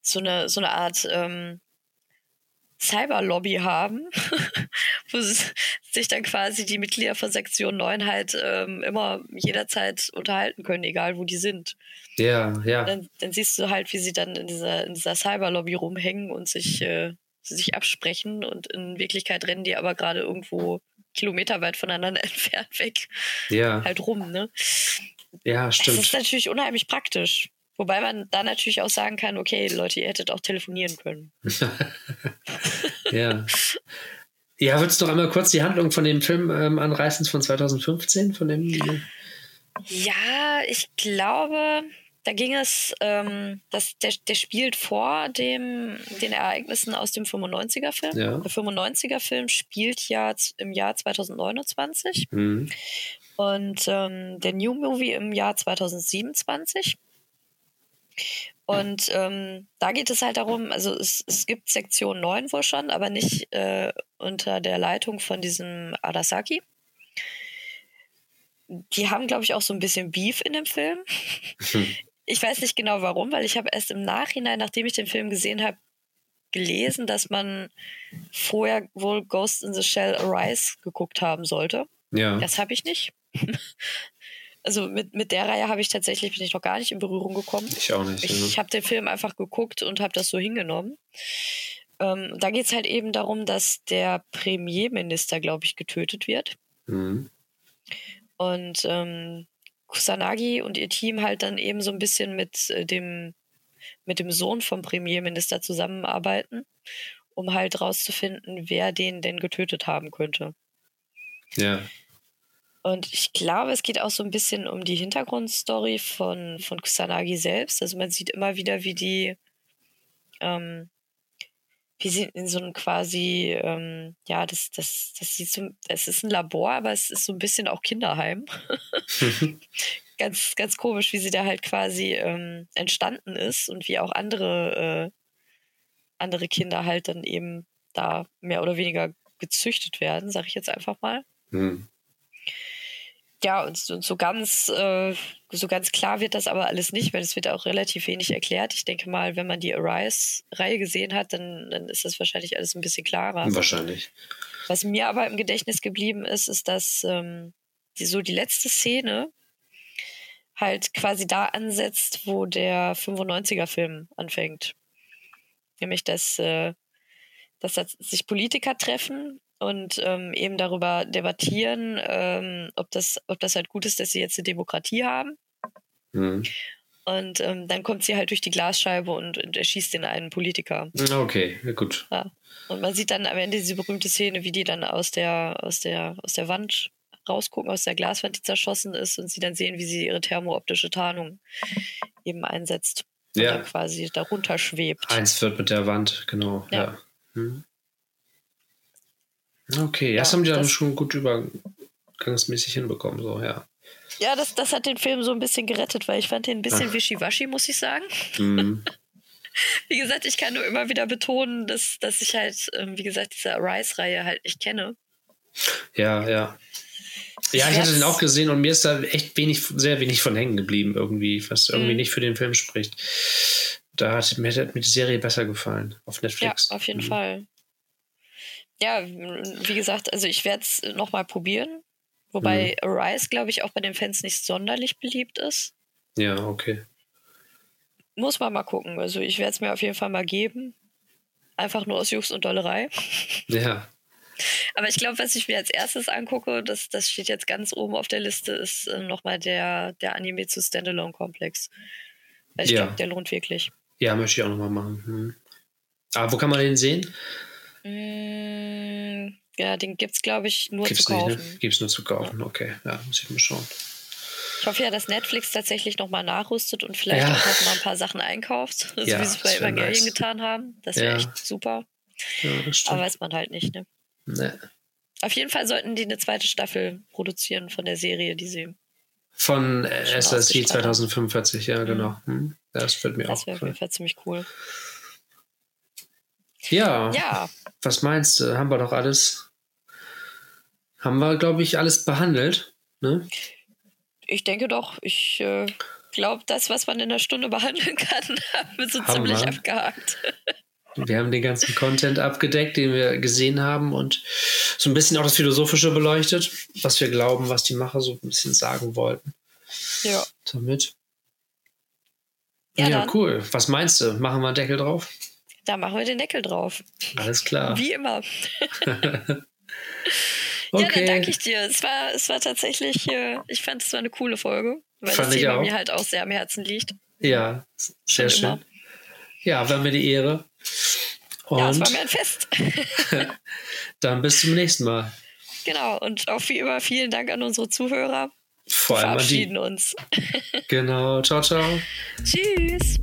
so eine, so eine Art ähm, Cyberlobby haben, [laughs] wo sich dann quasi die Mitglieder von Sektion 9 halt ähm, immer jederzeit unterhalten können, egal wo die sind. Ja, ja. Dann, dann siehst du halt, wie sie dann in dieser, in dieser Cyberlobby rumhängen und sich, äh, sich absprechen und in Wirklichkeit rennen die aber gerade irgendwo kilometerweit voneinander [laughs] entfernt weg Ja, halt rum, ne? ja, Das stimmt. ist natürlich unheimlich praktisch. Wobei man da natürlich auch sagen kann, okay, Leute, ihr hättet auch telefonieren können. [laughs] Ja. Ja, würdest du noch einmal kurz die Handlung von dem Film ähm, anreißen von 2015? Von dem, Ja, ich glaube, da ging es, ähm, das, der, der spielt vor dem, den Ereignissen aus dem 95er-Film. Ja. Der 95er-Film spielt ja im Jahr 2029 Mhm. und ähm, der New Movie im Jahr 2027. Und ähm, da geht es halt darum, also es, es gibt Sektion 9 wohl schon, aber nicht äh, unter der Leitung von diesem Arasaki. Die haben, glaube ich, auch so ein bisschen Beef in dem Film. Hm. [laughs] Ich weiß nicht genau warum, weil ich habe erst im Nachhinein, nachdem ich den Film gesehen habe, gelesen, dass man vorher wohl Ghost in the Shell Arise geguckt haben sollte. Ja. Das habe ich nicht. [laughs] Also mit, mit der Reihe habe ich tatsächlich bin ich noch gar nicht in Berührung gekommen. Ich auch nicht. Ich ja. habe den Film einfach geguckt und habe das so hingenommen. Ähm, da geht es halt eben darum, dass der Premierminister, glaube ich, getötet wird. Mhm. Und ähm, Kusanagi und ihr Team halt dann eben so ein bisschen mit äh, dem, mit dem Sohn vom Premierminister zusammenarbeiten, um halt rauszufinden, wer den denn getötet haben könnte. Ja. Und ich glaube, es geht auch so ein bisschen um die Hintergrundstory von, von Kusanagi selbst. Also man sieht immer wieder, wie die, ähm, wie sie in so einem quasi, ähm, ja, das, das, das sieht so, es ist ein Labor, aber es ist so ein bisschen auch Kinderheim. [laughs] [laughs] ganz, ganz komisch, wie sie da halt quasi ähm, entstanden ist und wie auch andere, äh, andere Kinder halt dann eben da mehr oder weniger gezüchtet werden, sag ich jetzt einfach mal Mhm. Ja, und so, so ganz, äh, so ganz klar wird das aber alles nicht, weil es wird auch relativ wenig erklärt. Ich denke mal, wenn man die Arise-Reihe gesehen hat, dann, dann ist das wahrscheinlich alles ein bisschen klarer. Wahrscheinlich. Was mir aber im Gedächtnis geblieben ist, ist, dass ähm, die, so die letzte Szene halt quasi da ansetzt, wo der 95er-Film anfängt. Nämlich, dass, äh, dass da sich Politiker treffen und ähm, eben darüber debattieren, ähm, ob, das, ob das halt gut ist, dass sie jetzt eine Demokratie haben. Mhm. Und ähm, dann kommt sie halt durch die Glasscheibe und, und erschießt den einen Politiker. Okay, ja, gut. Und man sieht dann am Ende diese berühmte Szene, wie die dann aus der, aus der, aus der Wand rausgucken, aus der Glaswand, die zerschossen ist, und sie dann sehen, wie sie ihre thermooptische Tarnung eben einsetzt. Und Ja. quasi darunter schwebt. Eins wird mit der Wand, genau. Ja. Ja. Mhm. Okay, Ja, das haben die dann schon gut übergangsmäßig hinbekommen, so, ja. Ja, das, das hat den Film so ein bisschen gerettet, weil ich fand den ein bisschen Ach. wischiwaschi, muss ich sagen. Mhm. [laughs] Wie gesagt, ich kann nur immer wieder betonen, dass, dass ich halt, ähm, wie gesagt, diese Arise-Reihe halt nicht kenne. Ja, ja. Ja, ich hatte den auch gesehen und mir ist da echt wenig, sehr wenig von hängen geblieben, irgendwie, was irgendwie Mhm. nicht für den Film spricht. Da hat mir, hat mir die Serie besser gefallen auf Netflix. Ja, auf jeden Mhm. Fall. Ja, wie gesagt, also ich werde es nochmal probieren. Wobei Mhm. Arise, glaube ich, auch bei den Fans nicht sonderlich beliebt ist. Ja, okay. Muss man mal gucken. Also ich werde es mir auf jeden Fall mal geben. Einfach nur aus Jux und Dollerei. [laughs] Ja, Aber ich glaube, was ich mir als erstes angucke, das, das steht jetzt ganz oben auf der Liste, ist äh, nochmal der, der Anime zu Standalone Complex. Weil ich Ja. glaube, der lohnt wirklich. ja, möchte ich auch nochmal machen. Mhm. Aber wo kann man den sehen? Mm, Ja, den gibt es, glaube ich, nur Gibt's zu kaufen. nicht, ne? Gibt's nur zu kaufen, okay. Ja, muss ich mal schauen. Ich hoffe ja, dass Netflix tatsächlich nochmal nachrüstet und vielleicht Ja. auch noch mal ein paar Sachen einkauft, [laughs] so Ja, wie sie es bei das Evangelien nice. getan haben. Das wäre Ja. echt super. Das Aber weiß man halt nicht, ne? Ne. Auf jeden Fall sollten die eine zweite Staffel produzieren von der Serie, die sie. Von ausgestrahlt. 2045, ja, genau. Hm. Ja, Das wird mir Das auch wäre auf jeden. Fall ziemlich cool. Ja, Ja, was meinst du? Haben wir doch alles. Haben wir, glaube ich, alles behandelt. Ne? ich denke doch, ich äh, glaube, das, was man in einer Stunde behandeln kann, [laughs] haben wir so Haben ziemlich wir. abgehakt. [laughs] Wir haben den ganzen Content abgedeckt, den wir gesehen haben und so ein bisschen auch das Philosophische beleuchtet, was wir glauben, was die Macher so ein bisschen sagen wollten. Ja. Damit. Ja, Ja, cool. Was meinst du? Machen wir einen Deckel drauf? Da machen wir den Deckel drauf. Alles klar. Wie immer. Okay. [laughs] Ja, dann danke ich dir. Es war, es war tatsächlich, äh, ich fand es war eine coole Folge, weil Fand das Thema mir halt auch sehr am Herzen liegt. Ja, sehr Schon schön. immer. Ja, war mir die Ehre. Ja, es Und war mir ein Fest. [laughs] [laughs] dann bis zum nächsten Mal. genau. Und auch wie immer vielen Dank an unsere Zuhörer. Vor allem an die. Verabschieden uns. Genau. Ciao, ciao. Tschüss.